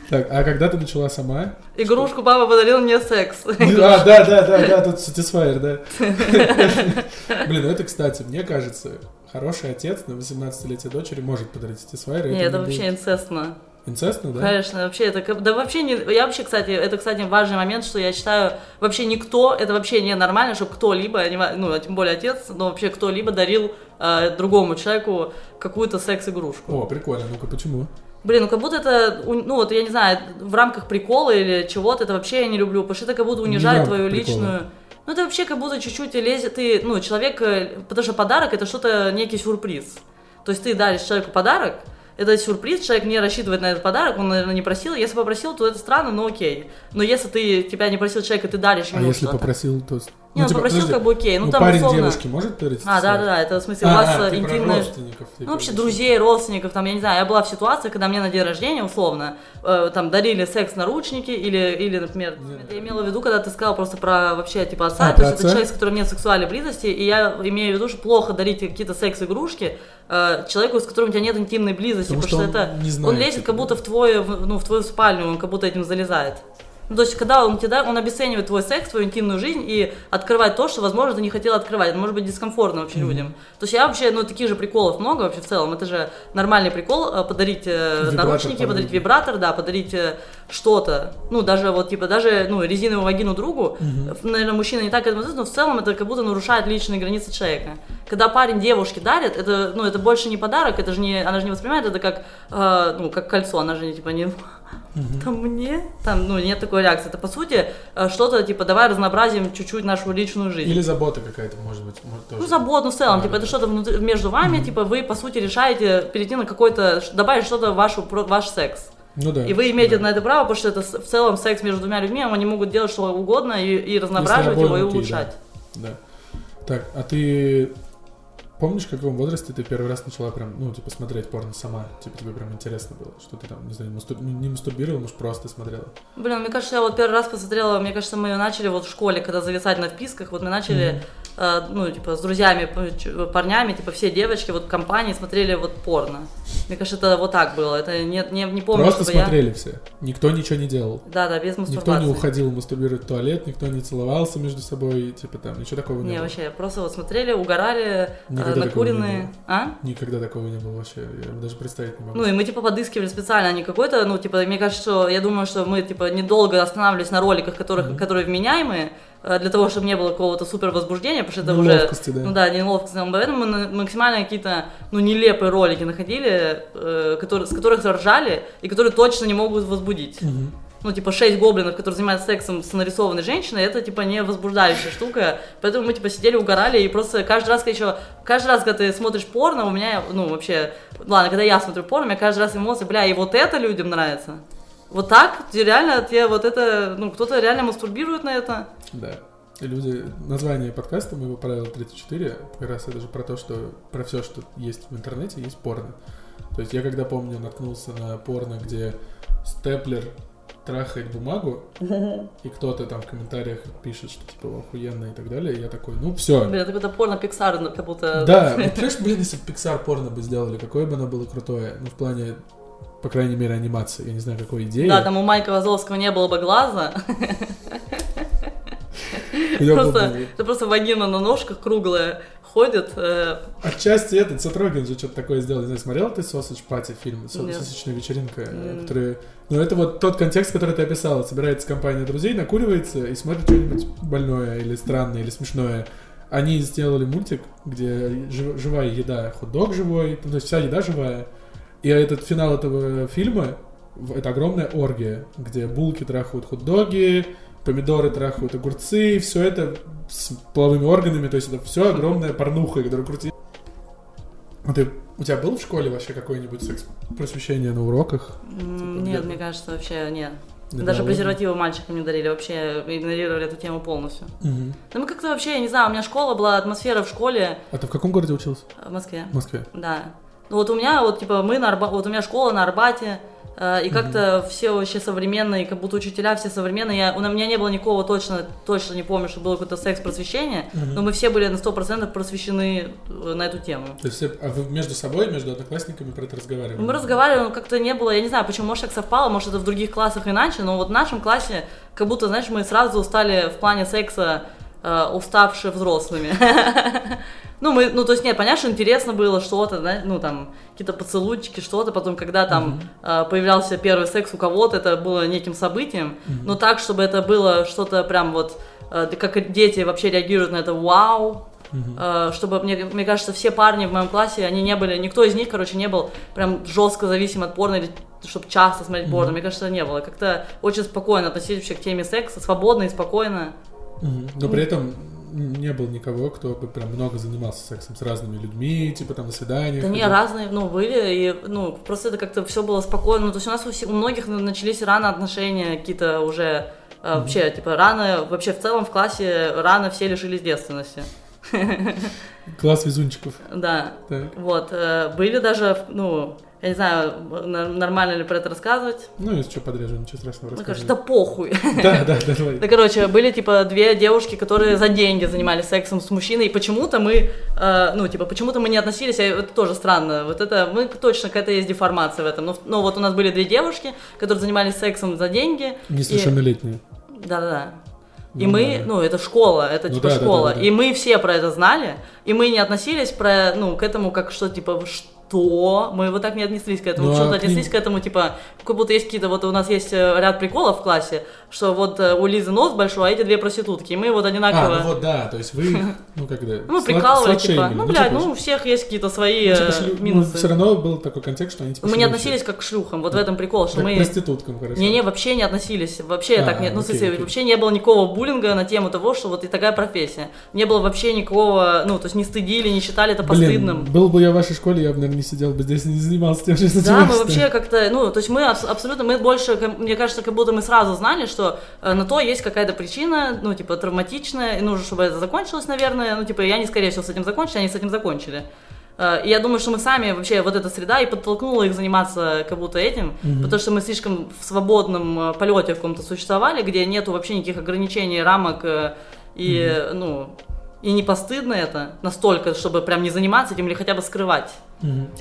Так, а когда ты начала сама? Игрушку папа подарил мне секс. А, да, да, да, да, тут Satisfyer, да. Блин, ну это, кстати, мне кажется, хороший отец на 18-летие дочери может подарить Satisfyer. и Не, это вообще инцестно. Инцестно, да? Конечно, вообще это, да вообще не, я вообще, кстати, это, кстати, важный момент, что я считаю, вообще никто, это вообще не нормально, чтобы кто-либо, ну, а тем более отец, но вообще кто-либо дарил э, другому человеку какую-то секс-игрушку. О, прикольно, ну-ка, почему? Блин, ну как будто это, ну вот я не знаю, в рамках прикола или чего-то, это вообще я не люблю, потому что это как будто унижает твою прикола. личную... Ну это вообще как будто чуть-чуть лезет, ты, ну человек, э, потому что подарок это что-то, некий сюрприз. То есть ты даришь человеку подарок, это сюрприз, человек не рассчитывает на этот подарок, он, наверное, не просил. Если попросил, то это странно, но окей. Но если ты тебя не просил человек, и ты даришь А ему если что-то... попросил, то... Не, он попросил, подожди, как бы окей. Ну, ну, там парень условно- девушке может подарить А, да, да, да, это в смысле у А, вас а, э, ты интимные... родственников, типа, Ну, вообще, друзей, родственников, там, я не знаю, я была в ситуации, когда мне на день рождения, условно, э, там, дарили секс-наручники или, или, например, это я имела в виду, когда ты сказал просто про вообще, типа, отца, А, то есть это человек, с которым нет сексуальной близости, и я имею в виду, что плохо дарить какие-то секс-игрушки э, человеку, с которым у тебя нет интимной близости, Потому потому, что что, он это, не знает, он лезет типа, как будто в твою, ну, в твою спальню, он как будто этим залезает. Ну, то есть, когда он тебе да, он обесценивает твой секс, твою интимную жизнь и открывает то, что, возможно, ты не хотел открывать. Это может быть дискомфортно вообще людям. То есть я вообще, ну, таких же приколов много вообще в целом. Это же нормальный прикол э, подарить э, Вибратор наручники, подарить. подарить вибратор, да, подарить э, что-то. Ну, даже вот, типа, даже, ну, резиновую вагину другу. Наверное, мужчина не так к этому относится, но в целом это как будто нарушает личные границы человека. Когда парень девушке дарит, это, ну, это больше не подарок, это же не, она же не воспринимает это как, э, ну, как кольцо, она же, типа, не там мне, там, ну, нет такой реакции. Это, по сути, э, что-то, типа, давай разнообразим чуть-чуть нашу личную жизнь. Или забота какая-то, может быть, может, тоже. Ну, забот, ну, в целом, Да, типа, да, это что-то внутри- между вами, типа, вы, по сути, решаете перейти на какой-то, добавить что-то в вашу, ваш секс. Ну да. И вы имеете да. на это право, потому что это в целом секс между двумя людьми, они могут делать что угодно и, и разноображивать его и улучшать. Да. Так, а ты помнишь, в каком возрасте ты первый раз начала прям, ну, типа, смотреть порно сама? Типа, тебе прям интересно было, что ты там, не знаю, мастур- не не мастурбировала, может, просто смотрела? Блин, мне кажется, я вот первый раз посмотрела, мне кажется, мы начали вот в школе, когда зависать на вписках, вот мы начали, э, ну, типа, с друзьями, парнями, типа, все девочки, вот в компании смотрели вот порно. Мне кажется, это вот так было, это не, не, не помню, просто смотрели все. Никто ничего не делал. я... Да, да, без Никто мастурбации. не уходил мастурбировать в туалет, никто не целовался между собой, типа там, ничего такого не, Не, было. вообще, просто вот смотрели, угорали, э, Никогда накуренные. А? Никогда такого не было вообще, я даже представить не могу. Ну и мы типа подыскивали специально, а не какой-то, ну типа, мне кажется, что я думаю, что мы типа недолго останавливались на роликах, которых, которые вменяемые, э, для того, чтобы не было какого-то супер возбуждения, потому что это уже, да. ну да, неловкости, поэтому мы максимально какие-то, ну нелепые ролики находили, э, которые, с которых ржали и которые точно не могут возбудить. Мгм. Ну, типа, шесть гоблинов, которые занимаются сексом с нарисованной женщиной, это, типа, не возбуждающая штука. Поэтому мы, типа, сидели, угорали, и просто каждый раз, когда еще... Каждый раз, когда ты смотришь порно, у меня, ну, вообще... Ладно, когда я смотрю порно, у меня каждый раз эмоции, бля, и вот это людям нравится. Вот так, реально, тебе вот это... Ну, кто-то реально мастурбирует на это. Да. люди... Название подкаста моего правила 34 как раз это же про то, что про все, что есть в интернете, есть порно. То есть я когда помню, наткнулся на порно, где степлер трахает бумагу, и кто-то там в комментариях пишет, что типа охуенно и так далее, и я такой, ну все. Блин, это какой-то порно Pixar, ну, как будто... Да, вот понимаешь, блин, если бы Pixar порно бы сделали, какое бы оно было крутое, ну в плане, по крайней мере, анимации, я не знаю, какой идеи. Да, там у Майка Вазовского не было бы глаза. Просто, это просто вагина на ножках круглая ходит. э, Отчасти этот Сатрогин же что-то такое сделал. Не знаю, смотрел ты Sausage Party фильм? Сосочная вечеринка, э, М. который... Ну, это вот тот контекст, который ты описала. Собирается компания друзей, накуривается и смотрит что-нибудь больное или странное, или смешное. Они сделали мультик, где жив- живая еда, хот-дог живой, ну, то есть вся еда живая. И этот финал этого фильма это огромная оргия, где булки трахают хот-доги, помидоры трахают огурцы, все это с половыми органами, то есть это все огромная порнуха, которая крутит. А ты, у тебя был в школе вообще какое-нибудь секс-просвещение на уроках? Типа, Нет, мне кажется, вообще нет. Да, Даже ладно? презервативы мальчикам не дарили, вообще игнорировали эту тему полностью. Мгм. Ну, мы как-то вообще, я не знаю, у меня школа была, атмосфера в школе А ты в каком городе учился? в Москве. В Москве. Да. Ну вот у меня, вот типа мы на Арба... вот у меня школа на Арбате, э, и как-то все вообще современные, как будто учителя все современные. Я, у меня не было никакого точно, точно не помню, что было какое-то секс-просвещение, Мгм. но мы все были на 100% просвещены э, на эту тему. То есть все, а вы между собой, между одноклассниками про это разговаривали? Мы разговаривали, но как-то не было, я не знаю, почему, может, так совпало, может, это в других классах иначе, но вот в нашем классе, как будто, знаешь, мы сразу стали в плане секса э, уставшие взрослыми. Ну, мы, ну, то есть, нет, понятно, что интересно было что-то, да, ну, там, какие-то поцелуйчики, что-то, потом, когда там э, появлялся первый секс у кого-то, это было неким событием, но так, чтобы это было что-то прям вот, э, как дети вообще реагируют на это, вау. Э, чтобы, мне, мне кажется, все парни в моем классе, они не были, никто из них, короче, не был прям жестко зависим от порно или чтобы часто смотреть порно, мне кажется, не было. Как-то очень спокойно относились вообще к теме секса, свободно и спокойно. Мгм. Но при этом не было никого, кто бы прям много занимался сексом с разными людьми, типа там на свиданиях. Да не, разные, ну, были, и, ну, просто это как-то все было спокойно. Ну, то есть у нас у, всех- у многих начались рано отношения какие-то уже, э, вообще, типа, рано, вообще в целом в классе рано все лишились девственности. Класс везунчиков. Да, Так. вот, э, были даже, ну, я не знаю, нормально ли про это рассказывать. Ну, если что, подрежу, ничего страшного Ну, короче, да похуй. Да, да, да, давай. Да, короче, были, типа, две девушки, которые за деньги занимались сексом с мужчиной, и почему-то мы, э, ну, типа, почему-то мы не относились, а это тоже странно, вот это, мы точно, какая-то есть деформация в этом, но, но вот у нас были две девушки, которые занимались сексом за деньги. и- Несовершеннолетние. Да-да-да. И Ну, мы, да. ну, это школа, это Ну типа да, да, школа. да, да, да. И мы все про это знали, и мы не относились про, ну, к этому как что, типа, что? Мы вот так не отнеслись к этому. Ну, Почему-то отнеслись к этому, типа, как будто есть какие-то, вот у нас есть э, ряд приколов в классе, что вот э, у Лизы нос большой, а эти две проститутки, и мы вот одинаково... А, ну вот да, то есть вы, ну когда... Ну, слад- прикалывали, типа, ну, блядь, типа, ну, у всех есть какие-то свои ну, типа, э, ну, минусы. все равно был такой контекст, что они типа мы не относились как к шлюхам, вот в этом прикол, что Как к мы... проституткам, короче. Не-не, вообще не относились. Вообще А, так нет. Ну, вообще не было никакого буллинга на тему того, что вот и такая профессия. Не было вообще никакого, ну, то есть не стыдили, не считали это постыдным. Был бы я в вашей школе, я бы, наверное, не сидел бы здесь, не занимался тем, что Да, мы вообще как-то, ну, то есть мы абс- абсолютно, мы больше, мне кажется, как будто мы сразу знали, что э, на то есть какая-то причина, ну, типа, травматичная, и нужно, чтобы это закончилось, наверное, ну, типа, я не, скорее всего, с этим закончили, они с этим закончили. Э, И я думаю, что мы сами вообще, вот эта среда и подтолкнула их заниматься как будто этим, Мгм. потому что мы слишком в свободном э, полете в каком-то существовали, где нету вообще никаких ограничений, рамок, и, э, ну, и не постыдно это настолько, чтобы прям не заниматься этим или хотя бы скрывать.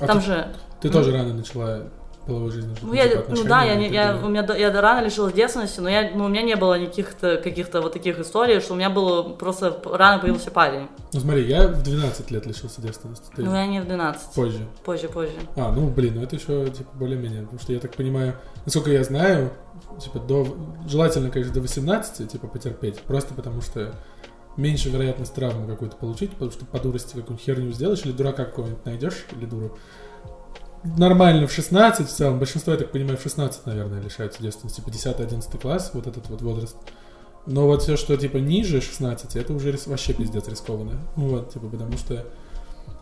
А Там ты, же... ты тоже рано начала половой жизнь? Ну, я, типа, ну да, я, не, я, у меня, я рано лишилась девственности, но я, ну, у меня не было никаких-то каких-то вот таких историй, что у меня было просто рано появился парень. Ну смотри, я в 12 лет лишился девственности. Ты Ну, я не в 12. позже. Позже, позже. А, ну блин, ну это еще типа более-менее, потому что я так понимаю, насколько я знаю, типа до желательно, конечно, до 18, типа потерпеть, просто потому что меньше вероятность травмы какую-то получить, потому что по дурости какую-нибудь херню сделаешь, или дурака какого-нибудь найдешь, или дуру. Нормально в 16 в целом, большинство, я так понимаю, в 16, наверное, лишаются девственности, типа 10-11 класс, вот этот вот возраст. Но вот все, что типа ниже 16, это уже рис- вообще пиздец рискованно. Вот, типа, потому что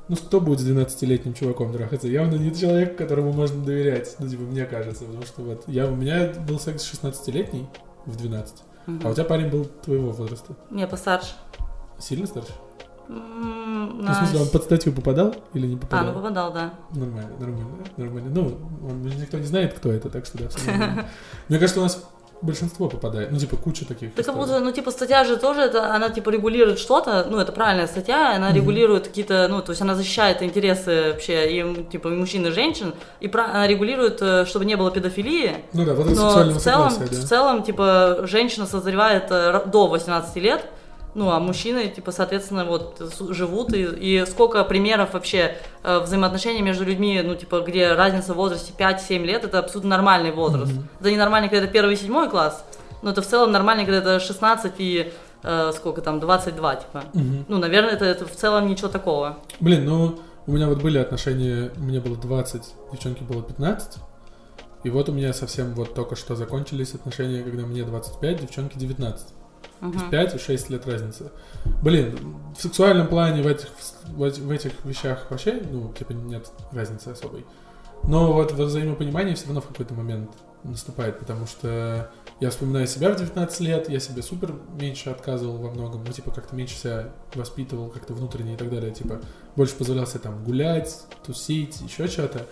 ну, кто будет с 12-летним чуваком трахаться? Явно не человек, которому можно доверять. Ну, типа, мне кажется. Потому что вот я, у меня был секс 16-летний в 12. А у тебя парень был твоего возраста? Не, постарше. Сильно старше? Ну, в смысле, он под статью попадал или не А, попадал? ну попадал, да. Нормально, нормально, нормально. Ну, он, никто не знает, кто это, так что да. Мне кажется, у нас большинство попадает. Ну, типа, куча таких. Да как будто, ну, типа, статья же тоже, это, она, типа, регулирует что-то, ну, это правильная статья, она Мгм. регулирует какие-то, ну, то есть она защищает интересы вообще и, типа, и мужчин, и женщин, и пра- она регулирует, э, чтобы не было педофилии, Ну да, вот это но в целом, согласия, в да. целом, типа, женщина созревает э, до 18 лет, ну, а мужчины, типа, соответственно, вот живут, и, и сколько примеров вообще э, взаимоотношений между людьми, ну, типа, где разница в возрасте 5-7 лет, это абсолютно нормальный возраст. Мгм. Это не нормально, когда это первый и седьмой класс, но это в целом нормально, когда это 16 и э, сколько там, 22, типа. Мгм. Ну, наверное, это, это в целом ничего такого. Блин, ну, у меня вот были отношения, мне было 20, девчонке было 15. И вот у меня совсем вот только что закончились отношения, когда мне 25, девчонке 19. То есть Мгм. 5 и 6 лет разницы. Блин, в сексуальном плане в этих, в, эти- в этих вещах вообще, ну, типа, нет разницы особой. Но вот взаимопонимание все равно в какой-то момент наступает, потому что я вспоминаю себя в 19 лет, я себе супер меньше отказывал во многом, ну, типа, как-то меньше себя воспитывал, как-то внутренне и так далее, типа, больше позволял себе там гулять, тусить, еще что-то.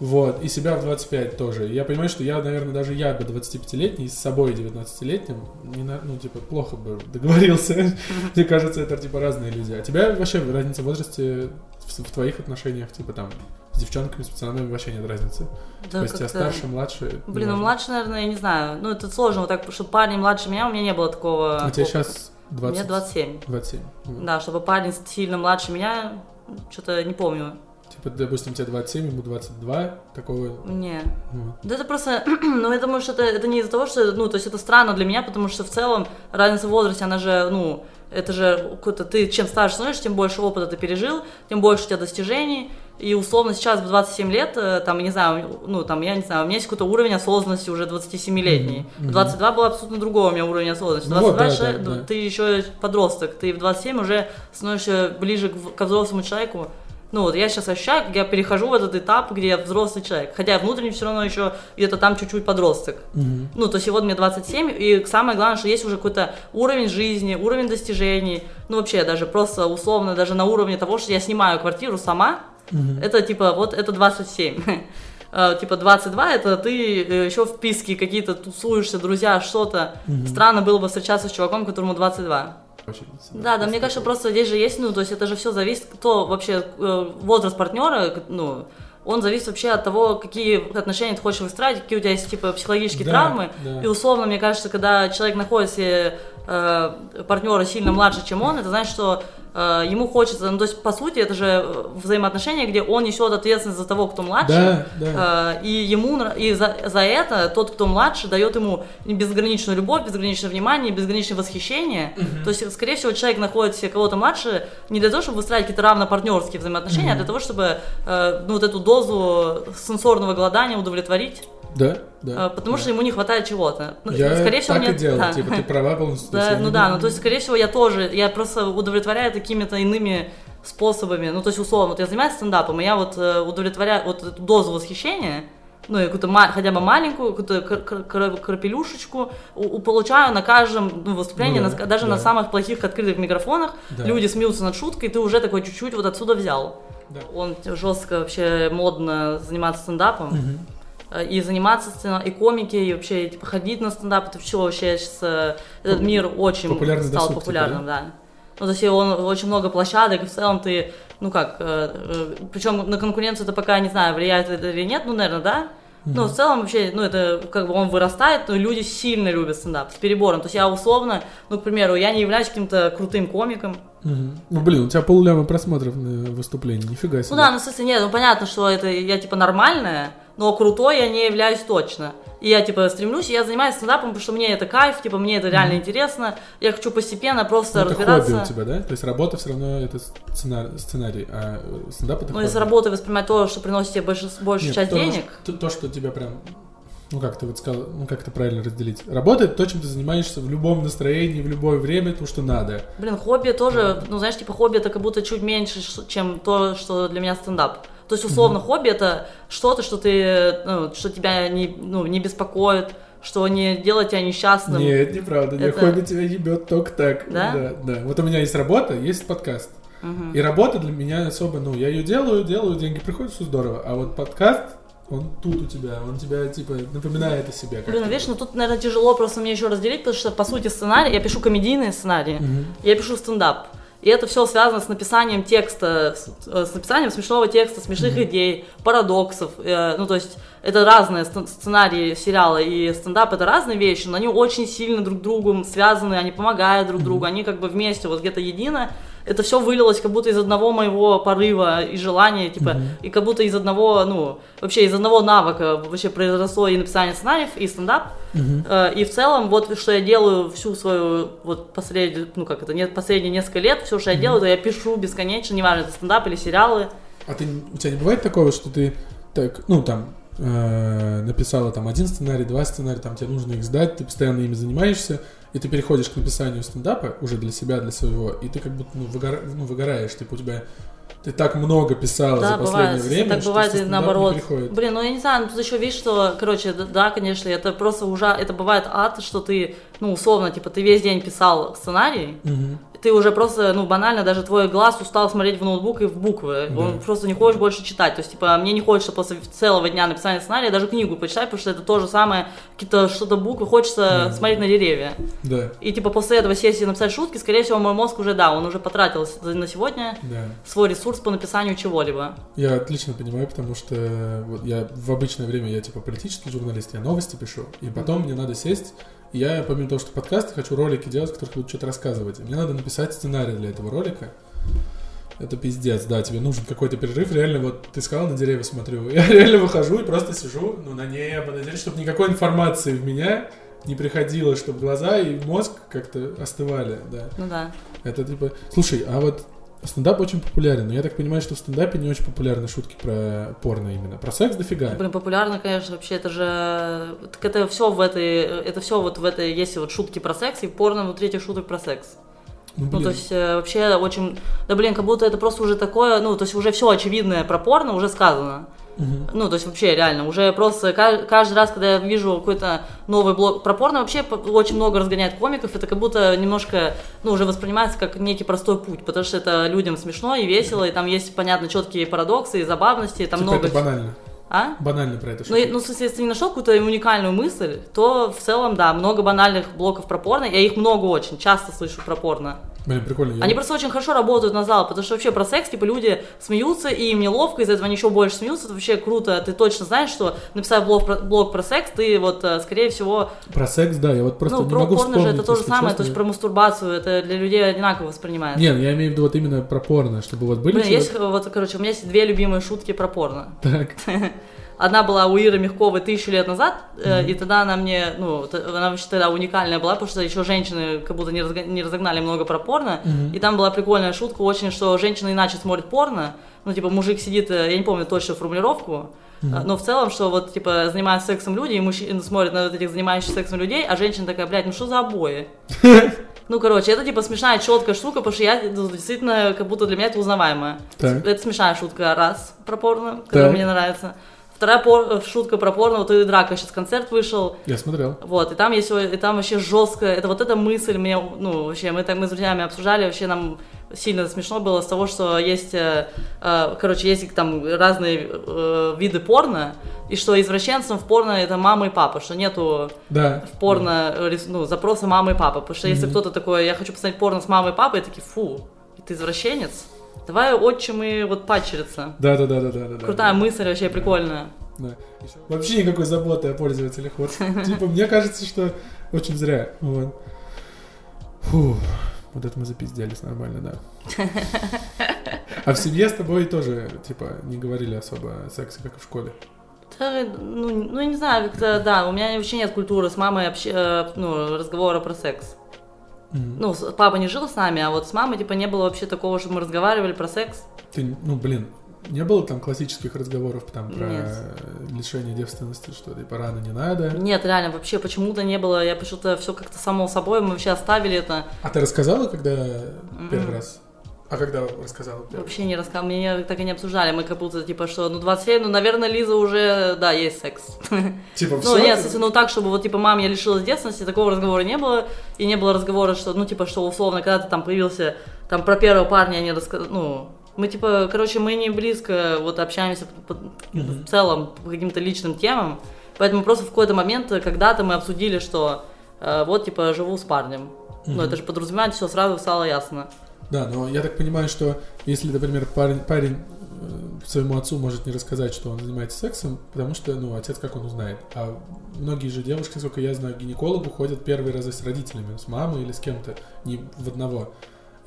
Вот, и себя в 25 тоже. Я понимаю, что я, наверное, даже я бы 25-летний с собой 19-летним, не на- ну, типа, плохо бы договорился. Мне кажется, это, типа, разные люди. А тебя вообще разница в возрасте в, в твоих отношениях, типа, там, с девчонками, с пацанами вообще нет разницы. Да, То есть, тебя старше, младше. Блин, ну младше, наверное, я не знаю. Ну, это сложно, вот так, чтобы парень младше меня, у меня не было такого. А тебе сейчас 20? Мне 27. 27. Вот. Да, чтобы парень сильно младше меня, что-то не помню. Типа, допустим, тебе 27, ему 22, такого... Не. ну, Да это просто, ну я думаю, что это, это не из-за того, что, ну, то есть это странно для меня, потому что в целом разница в возрасте, она же, ну, это же какой-то, ты чем старше становишься, тем больше опыта ты пережил, тем больше у тебя достижений, и условно сейчас в 27 лет, э, там, не знаю, ну, там, я не знаю, у меня есть какой-то уровень осознанности уже 27-летний. Мгм, мгм. В 22 был абсолютно другой у меня уровень осознанности. В Ну вот, 22 да, ше- да, да. ты еще подросток, ты в 27 уже становишься ближе к, ко взрослому человеку. Ну вот я сейчас ощущаю, как я перехожу в этот этап, где я взрослый человек. Хотя я внутренне все равно еще где-то там чуть-чуть подросток. мгм. Ну, то есть вот мне 27, и самое главное, что есть уже какой-то уровень жизни, уровень достижений. Ну, вообще, даже просто условно, даже на уровне того, что я снимаю квартиру сама, Мгм. это типа, вот это 27. Э, Типа 22 это ты еще в писке какие-то тусуешься, друзья, что-то. Мгм. Странно было бы встречаться с чуваком, которому 22. Очень сильно. Да, да, мне кажется, просто здесь же есть, ну, то есть это же все зависит, кто вообще, э, возраст партнера, ну, он зависит вообще от того, какие отношения ты хочешь выстраивать, какие у тебя есть, типа, психологические Да, травмы. да. И условно, мне кажется, когда человек находит себе э, партнера сильно младше, чем он, это значит, что ему хочется, ну, то есть, по сути, это же э, взаимоотношения, где он несет ответственность за того, кто младше. Да, да. Э, И ему и за, за это тот, кто младше, дает ему безграничную любовь, безграничное внимание, безграничное восхищение. То есть, скорее всего, человек находит себе кого-то младше не для того, чтобы выстраивать какие-то равнопартнерские взаимоотношения, а для того, чтобы э, ну, вот эту дозу сенсорного голодания удовлетворить, Да, да. э, потому да. что ему не хватает чего-то. Ну, Я скорее всего, так мне- и делал, да. типа, ты права полностью. Да, ну да, ну то есть, скорее всего, я тоже, я просто удовлетворяю какими-то иными способами. Ну, то есть, условно, вот я занимаюсь стендапом, и я вот э, удовлетворяю вот эту дозу восхищения, ну, и какую-то хотя бы маленькую, какую-то кр- кр- кр- крапелюшечку получаю на каждом ну, выступлении, Ну на- да, даже на да. самых плохих открытых микрофонах. Да. Люди смеются над шуткой, и ты уже такой чуть-чуть вот отсюда взял. Да. Он жестко вообще модно заниматься стендапом. Мгм. Э, и заниматься стендапом, и комики, и вообще типа, ходить на стендап, это все вообще сейчас э, этот мир очень популярный стал досуг, типа, популярным, да? Ну, то есть он очень много площадок, и в целом ты, ну как, причем на конкуренцию это пока не знаю, влияет это или нет, ну, наверное, да. Но в целом вообще, ну, это как бы он вырастает, но люди сильно любят стендап с перебором. То есть я условно, ну, к примеру, я не являюсь каким-то крутым комиком. Мгм. Ну, блин, у тебя полляма просмотров на выступлении, нифига себе. Ну да, ну в смысле, нет, ну понятно, что это я типа нормальная, но крутой я не являюсь точно. И я типа стремлюсь, я занимаюсь стендапом, потому что мне это кайф, типа мне это реально интересно. Я хочу постепенно просто Ну, это разбираться. хобби у тебя, да? То есть работа все равно это сценарий, сценарий а э, стендап это Ну, из работы воспринимать то, что приносит тебе больше, большую Нет, часть то, денег. что- То, то, что тебя прям, ну как ты вот сказал, ну как это правильно разделить? Работа это то, чем ты занимаешься в любом настроении, в любое время, то, что надо. Блин, хобби тоже, ну знаешь, типа хобби это как будто чуть меньше, чем то, что для меня стендап. То есть, условно, хобби это что-то, что ты, ну, что тебя не, ну, не беспокоит, что не делать тебя несчастным. Нет, неправда. Не Это- хобби тебя ебет только так. Да? Да, да. Вот у меня есть работа, есть подкаст. Мгм. И работа для меня особо, ну, я ее делаю, делаю, деньги приходят, все здорово. А вот подкаст, он тут у тебя, он тебя, типа, напоминает о себе. Блин, ну, видишь, ну тут, наверное, тяжело просто мне еще разделить, потому что, по сути, сценарий, я пишу комедийные сценарии, Мгм. я пишу стендап. И это все связано с написанием текста, с, э, с написанием смешного текста, смешных идей, парадоксов. э, ну, то есть, это разные сцен- сценарии сериала и стендап это разные вещи, но они очень сильно друг другу связаны, они помогают друг другу, они как бы вместе, вот где-то едино. Это все вылилось как будто из одного моего порыва и желания, типа, и как будто из одного, ну, вообще из одного навыка вообще произросло и написание сценариев, и стендап. Э, И в целом, вот что я делаю всю свою, вот последние, ну как это, нет, последние несколько лет, все, что я делаю, то я пишу бесконечно, неважно, это стендап или сериалы. А ты, у тебя не бывает такого, что ты так, ну, там, э, написала там один сценарий, два сценария, там тебе нужно их сдать, ты постоянно ими занимаешься, и ты переходишь к написанию стендапа уже для себя, для своего, и ты как будто ну, выгора- ну, выгораешь, типа у тебя ты так много писала да, за последнее бывает, время, так что бывает и наоборот. не приходит. Блин, ну я не знаю, ну, тут еще видишь, что, короче, да, конечно, это просто ужасно, это бывает ад, что ты, ну, условно, типа, ты весь день писал сценарий, Мгм. Ты уже просто, ну, банально, даже твой глаз устал смотреть в ноутбук и в буквы. Да. Он просто не хочешь больше читать. То есть, типа, мне не хочется после целого дня написания сценария даже книгу почитать, потому что это то же самое, какие-то что-то буквы, хочется Да. смотреть на деревья. Да, И, типа, после этого сессии написать шутки, скорее всего, мой мозг уже, да, он уже потратил на сегодня да. свой ресурс по написанию чего-либо. Я отлично понимаю, потому что вот я в обычное время я типа политический журналист, я новости пишу, и потом мне надо сесть, я помимо того, что подкасты, хочу ролики делать, в которых буду что-то рассказывать. И мне надо написать сценарий для этого ролика. Это пиздец, да, тебе нужен какой-то перерыв. Реально, вот ты сказал, на деревья смотрю. Я реально выхожу и просто сижу, ну, на небо, на дерево, чтобы никакой информации в меня не приходило, чтобы глаза и мозг как-то остывали, да. Ну да. Это типа... Слушай, а вот стендап очень популярен, но я так понимаю, что в стендапе не очень популярны шутки про порно именно. Про секс дофига. Блин, популярно, конечно, вообще это же... Так это все в этой... Это все вот в этой... Есть вот шутки про секс и порно внутри этих шуток про секс. Ну, Ну, блин. то есть, э, вообще очень... Да, блин, как будто это просто уже такое... Ну, то есть, уже все очевидное про порно уже сказано. Ну, то есть, вообще, реально, уже просто ка- каждый раз, когда я вижу какой-то новый блог про порно, вообще очень много разгоняет комиков, это как будто немножко, ну, уже воспринимается как некий простой путь, потому что это людям смешно и весело, и там есть, понятно, четкие парадоксы и забавности, и там Типа много... это банально. А? Банально про это Ну, и- ну, в смысле, если ты не нашел какую-то уникальную мысль, то в целом, да, много банальных блоков про порно. Я их много очень, часто слышу про порно. Блин, прикольно. Они просто очень хорошо работают на зал, потому что вообще про секс, типа, люди смеются, и им неловко, из-за этого они еще больше смеются. Это вообще круто. Ты точно знаешь, что написав блог про, блог про секс, ты вот, э, скорее всего, Про секс, да, я вот просто ну, не про могу порно же это то же самое, честно. то есть про мастурбацию, это для людей одинаково воспринимается. Не, ну, я имею в виду вот именно про порно, чтобы вот были Блин, человек- есть, э, вот, короче, у меня есть две любимые шутки про порно. Так, Одна была у Иры Мягковой тысячу лет назад, э, и тогда она мне, ну, она вообще тогда уникальная была, потому что еще женщины как будто не, разго- не разогнали много про порно, Мгм. и там была прикольная шутка очень, что женщина иначе смотрит порно, ну, типа, мужик сидит, э, я не помню точно формулировку, э, но в целом, что вот, типа, занимаются сексом люди, и мужчина смотрит на вот этих занимающихся сексом людей, а женщина такая, блядь, ну что за обои? Ну, короче, это, типа, смешная, четкая штука, потому что я, ну, действительно, как будто для меня это узнаваемое. Так. Это смешная шутка, раз, про порно, которая Так. мне нравится. Вторая пор- э, шутка про порно, вот и Драка сейчас концерт вышел, я смотрел. вот, и там есть, и там вообще жестко, это вот эта мысль мне, ну, вообще, мы так, мы с друзьями обсуждали, вообще нам сильно смешно было с того, что есть, э, э, короче, есть там разные э, виды порно, и что извращенцем в порно это мама и папа, что нету Да. в порно э, рис- ну, запроса мамы и папы, потому что если Мгм. кто-то такой, я хочу посмотреть порно с мамой и папой, такие, фу, ты извращенец, давай отчимы вот пачериться. Да, да, да, да, да, да. Крутая да. мысль вообще прикольная. Да. Вообще никакой заботы о пользователях. Вот, типа, мне кажется, что очень зря. Вот. Фу. Вот это мы запизделись нормально, да. А в семье с тобой тоже, типа, не говорили особо о сексе, как и в школе. Да, ну, ну, не знаю, как-то, да, у меня вообще нет культуры с мамой вообще, э, ну, разговора про секс. Мгм. Ну, папа не жил с нами, а вот с мамой, типа, не было вообще такого, что мы разговаривали про секс. Ты, ну, блин, не было там классических разговоров там про Нет. лишение девственности, что типа рано не надо. Нет, реально, вообще почему-то не было, я почему-то все как-то само собой, мы вообще оставили это. А ты рассказала, когда первый Мгм. раз А когда рассказала? Вообще не рассказал, мне так и не обсуждали. Мы как будто, типа, что, ну, 27, ну, наверное, Лиза уже, да, есть секс. Типа, Ну, все? нет, кстати, ну, так, чтобы вот, типа, мам, я лишилась детственности, такого разговора не было. И не было разговора, что, ну, типа, что, условно, когда ты там появился, там, про первого парня они рассказали, ну, мы, типа, короче, мы не близко вот общаемся по- по- в целом по каким-то личным темам. Поэтому просто в какой-то момент, э, когда-то мы обсудили, что э, вот, типа, живу с парнем. Ну, это же подразумевает, все сразу стало ясно. Да, но я так понимаю, что если, например, парень, парень э, своему отцу может не рассказать, что он занимается сексом, потому что, ну, отец как он узнает. А многие же девушки, сколько я знаю, к гинекологу ходят первые разы с родителями, с мамой или с кем-то, не в одного.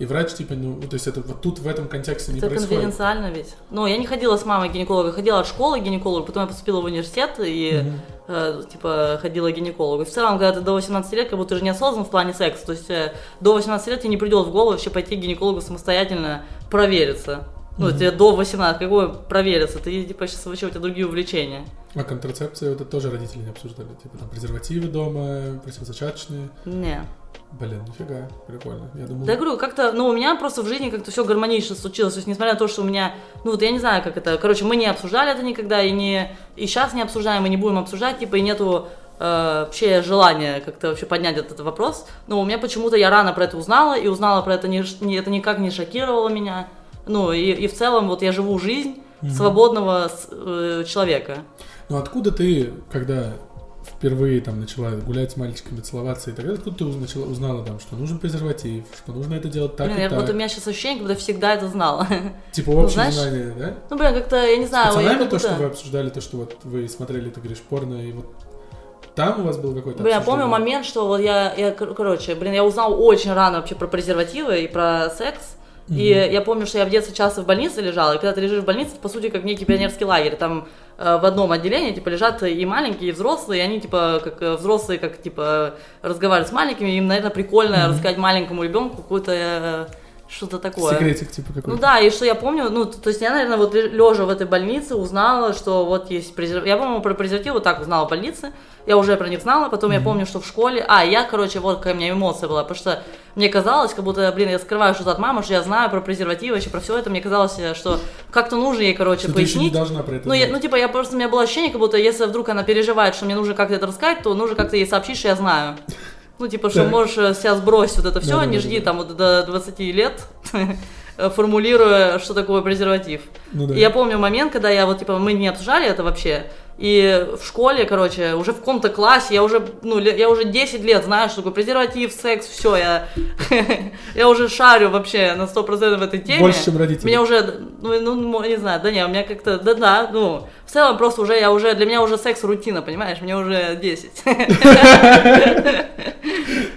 И врач, типа, ну, то есть это вот тут в этом контексте не Это происходит. конфиденциально ведь. Ну, я не ходила с мамой я ходила от школы к гинекологу, потом я поступила в университет и, Мгм. э, типа, ходила к гинекологу. В целом, когда ты до 18 лет, как будто ты же не осознан в плане секса. То есть э, до 18 лет тебе не придет в голову вообще пойти к гинекологу самостоятельно провериться. Ну, Мгм. тебе до 18, какое провериться? Ты, типа, сейчас вообще у тебя другие увлечения. А контрацепция, это тоже родители не обсуждали. Типа там презервативы дома, противозачаточные. Не. Блин, нифига, прикольно. Я думал... Да я говорю, как-то, ну, у меня просто в жизни как-то все гармонично случилось. То есть, несмотря на то, что у меня, ну, вот я не знаю, как это, короче, мы не обсуждали это никогда, и не, и сейчас не обсуждаем, и не будем обсуждать, типа, и нету э, вообще желания как-то вообще поднять этот вопрос. Но у меня почему-то я рано про это узнала, и узнала про это, не, не- это никак не шокировало меня. Ну, и, и в целом вот я живу жизнь свободного с- э, человека. Ну откуда ты, когда впервые там начала гулять с мальчиками, целоваться и так далее, откуда ты уз- начала, узнала там, что нужен презерватив, что нужно это делать так Блин, и так? вот у меня сейчас ощущение, как будто всегда это знала. Типа общее знаешь, знание, да? Ну, блин, как-то, я не С знаю, я пацанами то, что вы обсуждали, то, что вот вы смотрели, ты говоришь, порно, и вот там у вас был какой-то Блин, я помню момент, что вот я, я, кор- короче, блин, я узнал очень рано вообще про презервативы и про секс. И я помню, что я в детстве часто в больнице лежала, и когда ты лежишь в больнице, по сути, как некий пионерский лагерь, там в одном отделении, типа, лежат и маленькие, и взрослые, и они, типа, как э, взрослые, как, типа, разговаривают с маленькими, им, наверное, прикольно рассказать маленькому ребенку какое-то э, что-то такое. Секретик типа какой-то. Ну да, и что я помню, ну, то есть я, наверное, вот лежа в этой больнице узнала, что вот есть презерватив. Я, по-моему, про презервативы так узнала в больнице. Я уже про них знала, потом я помню, что в школе... А, я, короче, вот какая у меня эмоция была, потому что мне казалось, как будто, блин, я скрываю что-то от мамы, что я знаю про презервативы, вообще про все это. Мне казалось, что как-то нужно ей, короче, Что ты еще не пояснить. должна про это Ну, я, ну, типа, я просто, у меня было ощущение, как будто, если вдруг она переживает, что мне нужно как-то это рассказать, то нужно как-то ей сообщить, что я знаю. Ну, типа, что Так. можешь э, себя сбросить вот это все, Да-да-да-да-да. не жди там вот до 20 лет, э, формулируя, что такое презерватив. Ну да. И я помню момент, когда я вот, типа, мы не обсуждали это вообще, и в школе, короче, уже в каком-то классе, я уже, ну, я уже 10 лет знаю, что такое презерватив, секс, все, я, я уже шарю вообще на 100% в этой теме. Больше, чем родители. Меня уже, ну, ну, не знаю, да не, у меня как-то, да-да, ну, в целом просто уже, я уже, для меня уже секс рутина, понимаешь, мне уже 10.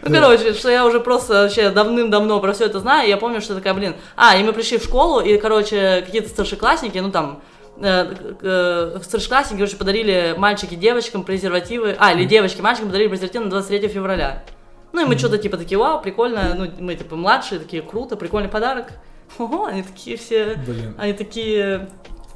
Ну, короче, что я уже просто вообще давным-давно про все это знаю, я помню, что такая, блин, а, и мы пришли в школу, и, короче, какие-то старшеклассники, ну, там, э, э, старшеклассники, короче, подарили мальчики девочкам презервативы, а, или девочки мальчикам подарили презервативы на 23 февраля. Ну, и мы что-то типа такие, вау, прикольно, ну, мы типа младшие, такие, круто, прикольный подарок. Ого, они такие все, Блин. они такие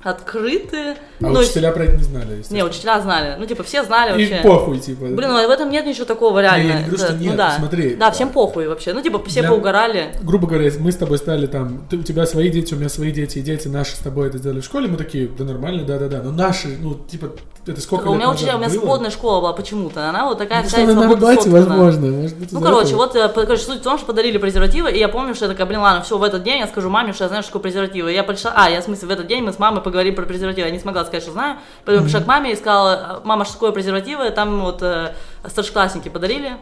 открытые. А ну, учителя про это не знали, не, учителя знали, ну, типа, все знали И вообще. похуй, типа. Блин, ну в этом нет ничего такого реально. Не, я не говорю, что Это- нет, ну, да. смотри. Да, всем похуй вообще. Ну, типа, все Для- поугорали. грубо говоря, мы с тобой стали там, ты, у тебя свои дети, у меня свои дети, и дети наши с тобой это сделали в школе, мы такие, да нормально, да-да-да, но наши, ну, типа, это сколько у меня учителя, у меня было? свободная школа была почему-то. Она вот такая Ну, вся на работе, возможно, может быть, Ну, короче, вот, э, короче, суть в том, что подарили презервативы, и я помню, что я такая, блин, ладно, все, в этот день я скажу маме, что я знаю, что такое презервативы. Я пришла, а, я, в смысле, в этот день мы с мамой поговорим про презервативы, я не смогла сказать, что знаю, поэтому пришла к маме и сказала, мама, что такое презервативы, там вот э, старшеклассники подарили.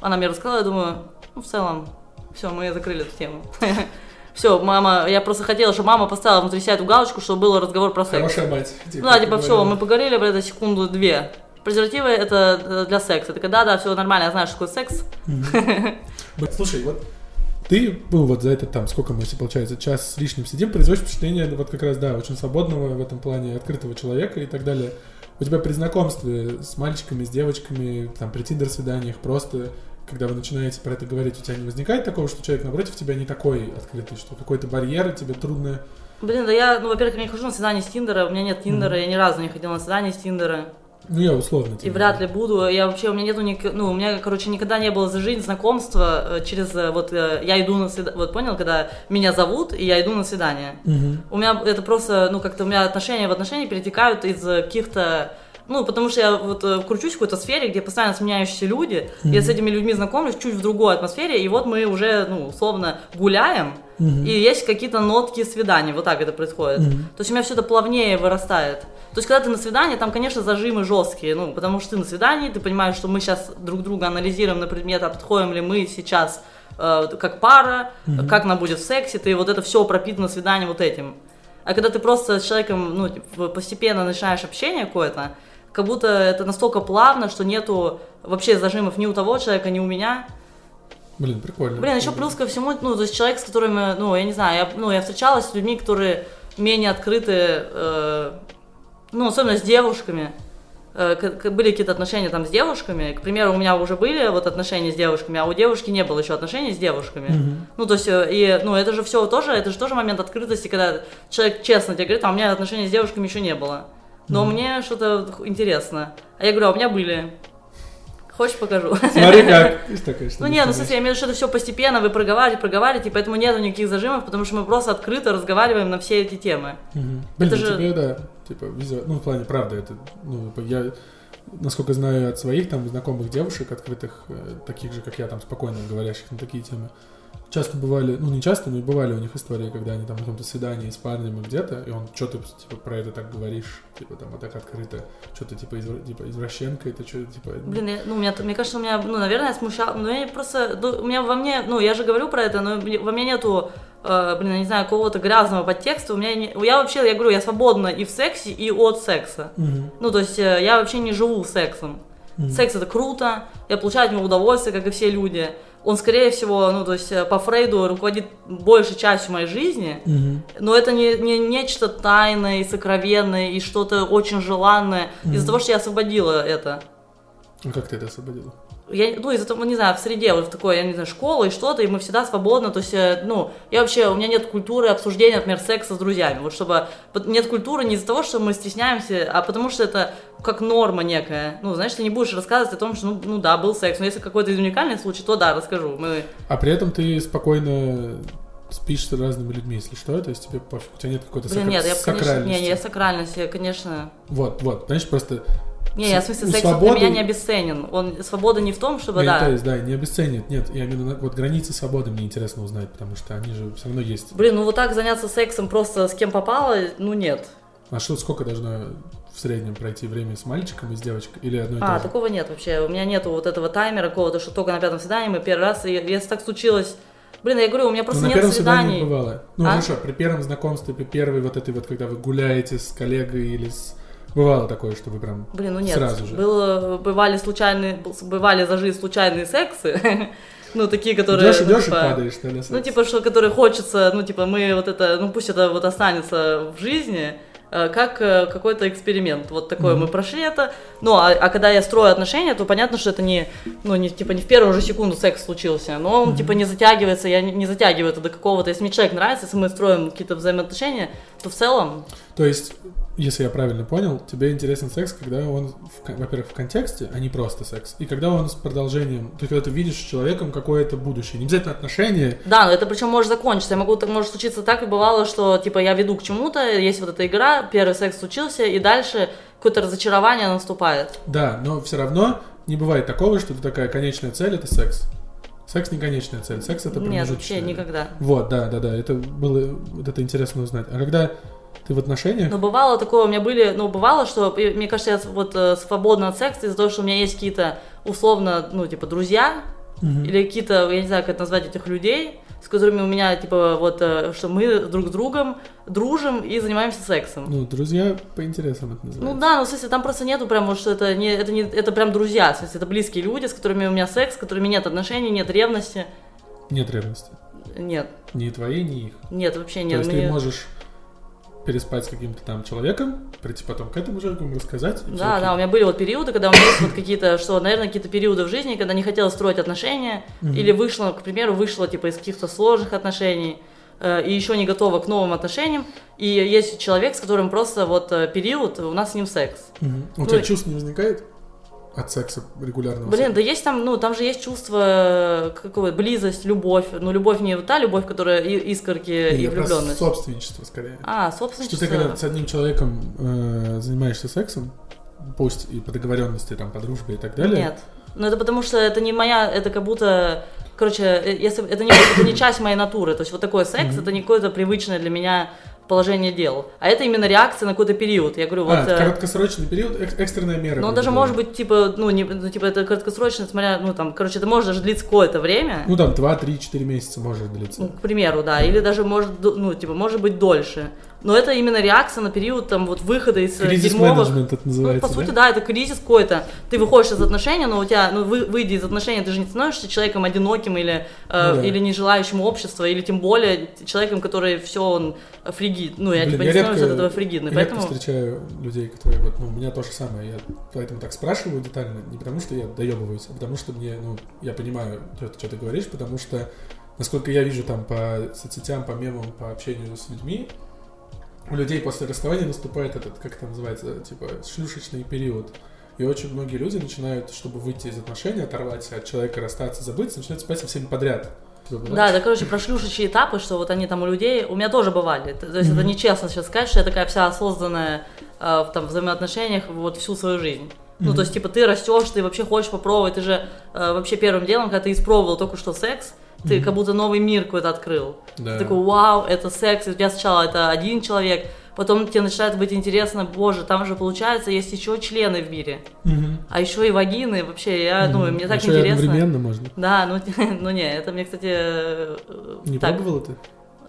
Она мне рассказала, я думаю, ну, в целом, все, мы закрыли эту тему. Все, мама, я просто хотела, чтобы мама поставила внутри себя эту галочку, чтобы был разговор про секс. Хорошая мать. Ну да, типа, все, мы поговорили про это секунду-две. Презервативы это э, для секса. Ты такая, да, все нормально, я знаю, что такое секс. Слушай, вот ты, ну вот за это там, сколько мы, если получается, час с лишним сидим, производишь впечатление, вот как раз, да, очень свободного в этом плане, открытого человека и так далее. У тебя при знакомстве с мальчиками, с девочками, там, при тиндер-свиданиях, просто, когда вы начинаете про это говорить, у тебя не возникает такого, что человек напротив тебя не такой открытый, что какой-то барьер, и тебе трудно... Блин, да я, ну, во-первых, я не хожу на свидание с Тиндера, у меня нет Тиндера, я ни разу не ходила на свидание с Тиндера. Ну, я условно. И вряд ли буду. Я вообще, у меня нету, ник- ну, у меня, короче, никогда не было за жизнь знакомства э, через, э, вот, э, я иду на свидание, вот, понял, когда меня зовут, и я иду на свидание. Мгм. У меня это просто, ну, как-то у меня отношения в отношения перетекают из каких-то ну, потому что я вот э, кручусь в какой-то сфере, где постоянно сменяющиеся люди, я с этими людьми знакомлюсь чуть в другой атмосфере, и вот мы уже, ну, условно, гуляем, и есть какие-то нотки свиданий, вот так это происходит. То есть у меня все это плавнее вырастает. То есть, когда ты на свидании, там, конечно, зажимы жесткие, ну, потому что ты на свидании, ты понимаешь, что мы сейчас друг друга анализируем на предмет, а подходим ли мы сейчас э, как пара, как нам будет в сексе, ты вот это все пропитано свиданием вот этим. А когда ты просто с человеком, ну, типа, постепенно начинаешь общение какое-то, как будто это настолько плавно, что нету вообще зажимов ни у того человека, ни у меня. Блин, прикольно. Блин, еще плюс ко всему, ну, то есть человек, с которым, э, ну, я не знаю, я, ну, я встречалась с людьми, которые менее открыты, э, ну, особенно с девушками. Э, были какие-то отношения там с девушками. К примеру, у меня уже были вот отношения с девушками, а у девушки не было еще отношений с девушками. Ну, то есть, э, и, ну, это же все тоже, это же тоже момент открытости, когда человек честно тебе говорит, а у меня отношений с девушками еще не было. Но мне что-то интересно. А я говорю, а у меня были. Хочешь, покажу? Смотри как. Есть Ну нет, ну в смысле, я имею в виду, что это все постепенно, вы проговариваете, проговариваете, и поэтому нет никаких зажимов, потому что мы просто открыто разговариваем на все эти темы. Блин, Это ну же- тебе, да, типа, визуально, ну, в плане, правда, это, ну, типа, я, насколько знаю от своих там знакомых девушек, открытых, э, таких же, как я, там, спокойно говорящих на такие темы, часто бывали, ну, не часто, но бывали у них истории, когда они там на каком-то свидании с парнем где-то, и он, что ты, типа, про это так говоришь, типа, там, вот так открыто, что ты, типа, извра- типа, извращенка, это что, типа... Блин, я- ну, у меня, мне кажется, у меня, ну, наверное, я смущал, но я просто, ну, у меня во мне, ну, я же говорю про это, но во мне нету, э, блин, я не знаю, какого-то грязного подтекста, у меня, не, я вообще, я говорю, я свободна и в сексе, и от секса. Мгм. Ну, то есть э, я вообще не живу сексом. Секс это круто, я получаю от него удовольствие, как и все люди. Он, скорее всего, ну, то есть э, по Фрейду руководит большей частью моей жизни, Мгм. но это не, не нечто тайное и сокровенное, и что-то очень желанное, из-за того, что я освободила это. А как ты это освободила? Я, ну, из-за того, не знаю, в среде, вот в такой, я не знаю, школы и что-то, и мы всегда свободны, то есть, э, ну, я вообще, у меня нет культуры обсуждения, например, секса с друзьями, вот чтобы, нет культуры не из-за того, что мы стесняемся, а потому что это как норма некая, ну, знаешь, ты не будешь рассказывать о том, что, ну, ну да, был секс, но если какой-то уникальный случай, то да, расскажу, мы, А при этом ты спокойно спишь с разными людьми, если что, то есть тебе пофиг, у тебя нет какой-то блин, сакра- нет, я, конечно, сакральности. не, не, я сакральность, я, конечно, Вот, вот, знаешь, просто... не, я в смысле, Ну, секс свободу- для меня не обесценен, он, свобода не в том, чтобы, Я да, то есть, да, не обесценит, нет, я именно, на- вот границы свободы мне интересно узнать, потому что они же все равно есть. блин, ну вот так заняться сексом просто с кем попало, ну нет, А что, сколько должно в среднем пройти время с мальчиком и с девочкой? Или одно и то А, же? такого нет вообще. У меня нету вот этого таймера какого-то, что только на пятом свидании мы первый раз, и если так случилось... Блин, я говорю, у меня Ну, просто на нет первом свиданий. свидании бывало. Ну, А? хорошо, при первом знакомстве, при первой вот этой вот, когда вы гуляете с коллегой или с... Бывало такое, что вы прям Блин, ну нет. сразу же. Было, бывали случайные, бывали за жизнь случайные сексы. ну, такие, которые... идешь, ну, идешь и типа, падаешь, да, на Ну, секс. типа, что, которые хочется, ну, типа, мы вот это, ну, пусть это вот останется в жизни, э, как э, какой-то эксперимент. Вот такое мы прошли это. Ну, а, а когда я строю отношения, то понятно, что это не, ну, не, типа, не в первую же секунду секс случился, но он, типа, не затягивается, я не, не затягиваю это до какого-то, если мне человек нравится, если мы строим какие-то взаимоотношения, то в целом, То есть, если я правильно понял, тебе интересен секс, когда он, во-первых, в контексте, а не просто секс. И когда он с продолжением, то есть, когда ты видишь с человеком какое-то будущее. Не обязательно отношения, Да, но это причем может закончиться. Я могу, так может случиться так и бывало, что типа я веду к чему-то, есть вот эта игра, первый секс случился, и дальше какое-то разочарование наступает. да, но все равно не бывает такого, что ты такая конечная цель это секс. Секс не конечная цель, секс это Нет, вообще промежуточная. никогда. Вот, да, да, да, это было, вот это интересно узнать. А когда ты в отношениях, Но бывало такое, у меня были, ну, бывало, что, мне кажется, я вот э, свободна от секса из-за того, что у меня есть какие-то, условно, ну, типа, друзья, или какие-то, я не знаю, как это назвать, этих людей, с которыми у меня, типа, вот, э, что мы друг с другом дружим и занимаемся сексом. ну, друзья по интересам это Ну называется. да, ну в смысле, там просто нету прям, что это не, это не, это прям друзья, в смысле, это близкие люди, с которыми у меня секс, с которыми нет отношений, нет ревности, Нет ревности. нет, Ни твоей, ни их. нет, вообще То нет. есть мне- ты можешь переспать с каким-то там человеком, прийти потом к этому человеку, ему рассказать. Да, да, у меня были вот периоды, когда у меня есть вот какие-то, что, наверное, какие-то периоды в жизни, когда не хотела строить отношения, или вышла, к примеру, вышла типа из каких-то сложных отношений. э, и еще не готова к новым отношениям, и есть человек, с которым просто вот э, период, у нас с ним секс. У Ну, тебя чувств не возникает от секса регулярного? Блин, секса? да есть там, ну, там же есть чувство, э, какое, близость, любовь. Ну, любовь не та любовь, которая и- искорки Не, и влюбленность. собственничество скорее. А, Что собственничество. ты когда с одним человеком э, занимаешься сексом, пусть и по договоренности, там, по дружбе и так далее. Нет. Ну, это потому что это не моя, это как будто, короче, э, если это не, это не часть моей натуры. То есть вот такой секс, Мгм. это не какое-то привычное для меня положение дел. А это именно реакция на какой-то период. Я говорю, вот... а, э, краткосрочный период, эк- экстренная мера. Ну, даже может быть, типа, ну, не, ну, типа, это краткосрочно, смотря, ну, там, короче, это может даже длиться какое-то время. Ну, там, 2, 3, 4 месяца может длиться. Ну, к примеру, да, или даже может, ну, типа, может быть дольше. Но это именно реакция на период, там, вот, выхода из э, Кризис дерьмовых... менеджмент это Ну, называется, по сути, да? это кризис какой-то. Ты выходишь из отношений, но у тебя, ну, вы, выйдя из отношений, ты же не становишься человеком одиноким или, э, Ну да. или не желающим общества, или тем более человеком, который все, он фригид. Ну, я, Блин, типа, я не становлюсь от этого фригидным. Редко Поэтому... встречаю людей, которые вот, ну, у меня то же самое, я поэтому так спрашиваю детально, не потому что я доебываюсь, а потому что мне, ну, я понимаю, что, что ты говоришь, потому что, насколько я вижу там по соцсетям, по мемам, по общению с людьми, у людей после расставания наступает этот, как это называется, типа, шлюшечный период. И очень многие люди начинают, чтобы выйти из отношений, оторваться от человека, расстаться, забыться, начинают спать со всеми подряд. Типа? Да, да, короче, про шлюшечьи этапы, что вот они там у людей, у меня тоже бывали. То есть это Мгм. нечестно сейчас сказать, что я такая вся осознанная э, в там взаимоотношениях вот всю свою жизнь. Ну, Мгм. то есть, типа, ты растешь, ты вообще хочешь попробовать, ты же э, вообще первым делом, когда ты испробовал только что секс, ты как будто новый мир какой-то открыл. Да. Ты такой, вау, это секс, и у тебя сначала это один человек, потом тебе начинает быть интересно, боже, там же получается есть еще члены в мире, Мгм. а еще и вагины, вообще, я, ну, Мгм. мне так Ещё и интересно. одновременно можно. Да, ну, ну не, это мне, кстати, э, Не так, пробовала ты?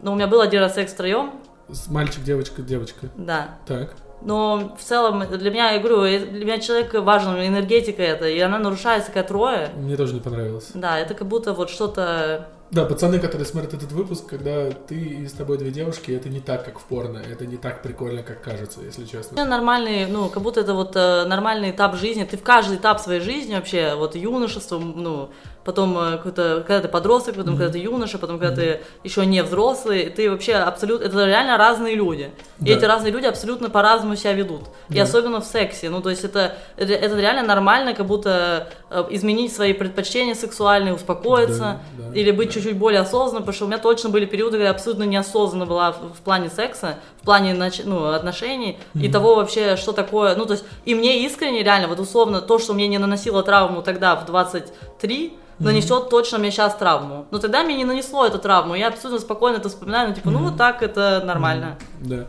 ну, у меня был один раз секс втроем, С- Мальчик, девочка, девочка. да. Так. Но в целом для меня, я говорю, э, для меня человек важен, энергетика это, и она нарушается как трое. Мне тоже не понравилось. Да, это как будто вот что-то... Да, пацаны, которые смотрят этот выпуск, когда ты и с тобой две девушки, это не так, как в порно. Это не так прикольно, как кажется, если честно. Нормальный, ну, как будто это вот э, нормальный этап жизни. Ты в каждый этап своей жизни вообще, вот юношество, ну, потом э, какой-то, когда ты подросток, потом Мгм. когда ты юноша, потом когда ты еще не взрослый, ты вообще абсолютно, это реально разные люди. И Да. эти разные люди абсолютно по-разному себя ведут. И Да. особенно в сексе. Ну, то есть это, это, реально нормально, как будто э, изменить свои предпочтения сексуальные, успокоиться. Да, да, или быть да. чуть-чуть более осознанным, потому что у меня точно были периоды, когда я абсолютно неосознанно была в, в плане секса, в плане ну, отношений и Мгм. того вообще, что такое. Ну, то есть, и мне искренне, реально, вот условно, то, что мне не наносило травму тогда в 23, нанесет точно мне сейчас травму. Но тогда мне не нанесло эту травму. Я абсолютно спокойно это вспоминаю, ну, типа, ну, вот так это нормально. Да.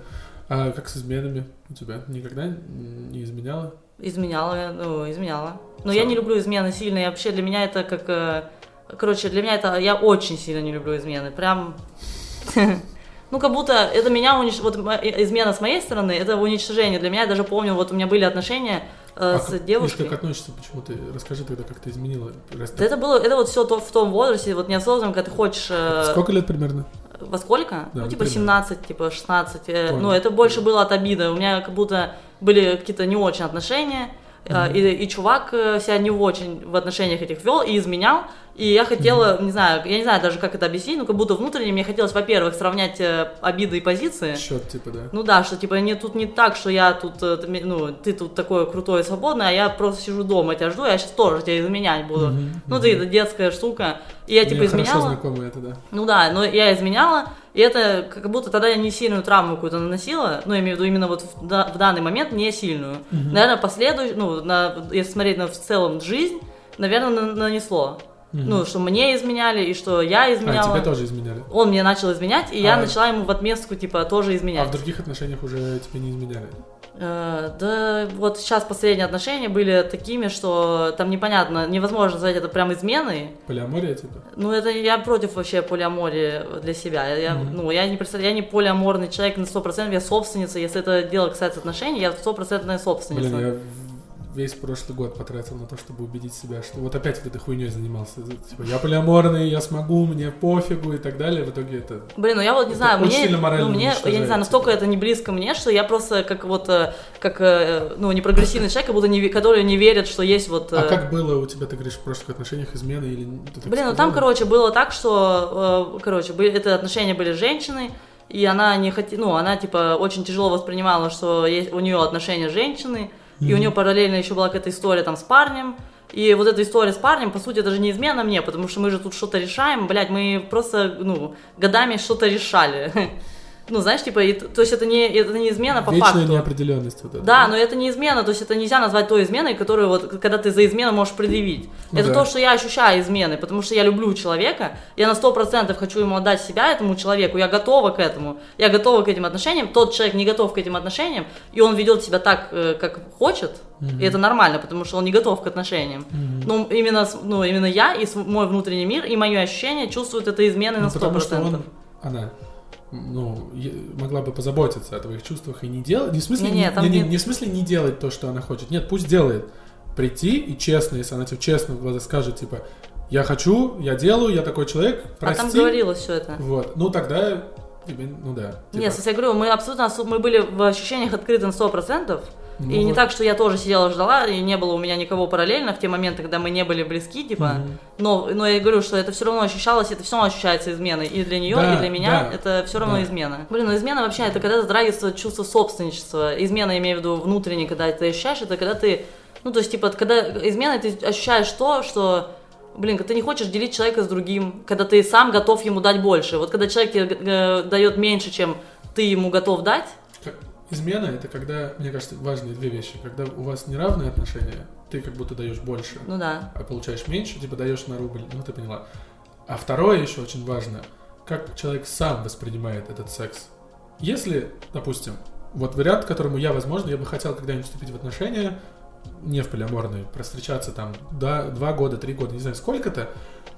А как с изменами у тебя? Никогда не изменяла? Изменяла, ну, изменяла. Но я не люблю измены сильно, и вообще для меня это как... э, Короче, для меня это... Я очень сильно не люблю измены. Прям... Ну, как будто это меня унич... Вот мо- измена с моей стороны, это уничтожение. Для меня, я даже помню, вот у меня были отношения э, А с как- девушкой. как относишься, почему ты? Расскажи тогда, как ты изменила. Раз Да это было, это вот все то, в том возрасте, вот неосознанно, когда ты хочешь... э, Сколько лет примерно? Во сколько? Да, ну, ну, типа примерно. 17, типа 16. э, Понял. ну, это больше было от обиды. У меня как будто были какие-то не очень отношения. Мгм. И, и чувак себя не очень в отношениях этих вел и изменял. И я хотела, не знаю, я не знаю даже, как это объяснить, но как будто внутренне мне хотелось, во-первых, сравнять э, обиды и позиции. Счет, типа, да. Ну да, что типа не тут не так, что я тут, э, ну, ты тут такой крутой и свободный, а я просто сижу дома, тебя жду, я сейчас тоже тебя изменять буду. Мгм, Ну, мгм. ты это детская штука. И я типа Мне изменяла. знакомо это, да. Ну да, но я изменяла, и это как будто тогда я не сильную травму какую-то наносила, ну, я имею в виду именно вот в, да- в данный момент не сильную. Мгм. Наверное, последующую, ну, на, если смотреть на в целом жизнь, наверное, на- нанесло. Мгм. Ну, что мне изменяли, и что я А, изменяла. тебя тоже изменяли. Он мне начал изменять, и я А. начала ему в отместку, типа, тоже А изменять. в других отношениях уже тебе не изменяли. Э, да, вот сейчас последние отношения были такими, что там непонятно, невозможно назвать это прям изменой. Полиамория, типа? Ну, это я против вообще полиамории для себя. Я, Мгм. ну, я не представляю, я не полиаморный человек на 100%, я собственница. Если это дело касается отношений, я стопроцентная собственница. Блин, я весь прошлый год потратил на то, чтобы убедить себя, что вот опять вот этой хуйней занимался. Типа, я полиаморный, я смогу, мне пофигу и так далее. В итоге это... Блин, ну я вот не знаю, мне, ну, мне, я не знаю, настолько тебя. это не близко мне, что я просто как вот, э, как, э, ну, непрогрессивный человек, как будто не, который не верит, что есть вот... А э, как было у тебя, ты говоришь, в прошлых отношениях измены или... Блин, ну там, короче, было так, что, короче, это отношения были с женщиной, и она не хотела, ну, она, типа, очень тяжело воспринимала, что есть, у нее отношения с женщиной, и у нее параллельно еще была какая-то история там с парнем, и вот эта история с парнем, по сути, даже не измена мне, потому что мы же тут что-то решаем, блядь, мы просто, ну, годами что-то решали. Ну, знаешь, типа, и то есть это не, это не измена по Вечная факту. неопределенность вот эта. Да, но это не измена, то есть это нельзя назвать той изменой, которую вот, когда ты за измену можешь предъявить. Ну это да. то, что я ощущаю измены, потому что я люблю человека, я на сто процентов хочу ему отдать себя этому человеку, я готова к этому, я готова к этим отношениям, тот человек не готов к этим отношениям, и он ведет себя так, э, как хочет, и это нормально, потому что он не готов к отношениям. Но именно, с- ну, именно я и мой внутренний мир, и мое ощущение чувствуют это измены Ну, на сто потому что он, она, ну, могла бы позаботиться о твоих чувствах и не делать, не в смысле, не, не- не- нет. не в смысле не делать то, что она хочет. Нет, пусть делает. Прийти и честно, если она тебе честно в глаза скажет, типа, я хочу, я делаю, я такой человек, А прости. там говорилось все это. Вот, ну тогда тебе, ну да. типа, Нет, я говорю, мы абсолютно, мы были в ощущениях открыты на 100%, Ну и не вот. так, что я тоже сидела ждала, и не было у меня никого параллельно в те моменты, когда мы не были близки, типа, Мгм. но, но я говорю, что это все равно ощущалось, это все равно ощущается изменой, и для нее, Да, и для меня да, это все равно да. измена. Блин, ну измена вообще, это когда затрагивается чувство собственничества, измена, я имею в виду внутренне, когда ты ощущаешь, это когда ты, ну, то есть, типа, когда измена, ты ощущаешь то, что Блин, когда ты не хочешь делить человека с другим, когда ты сам готов ему дать больше. Вот когда человек тебе э, дает меньше, чем ты ему готов дать, Измена это когда, мне кажется, важные две вещи. Когда у вас неравные отношения, ты как будто даешь больше, ну да. а получаешь меньше, типа даешь на рубль, ну ты поняла. А второе еще очень важно, как человек сам воспринимает этот секс. Если, допустим, вот вариант, к которому я, возможно, я бы хотел когда-нибудь вступить в отношения, не в полиаморные, простречаться там да, два года, три года, не знаю сколько-то,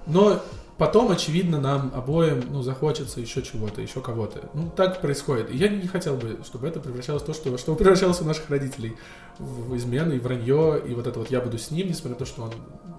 но потом, очевидно, нам обоим, ну, захочется еще чего-то, еще кого-то. Ну, так происходит. И я не хотел бы, чтобы это превращалось в то, что, что превращалось у наших родителей в, измены, и вранье, и вот это вот я буду с ним, несмотря на то, что он,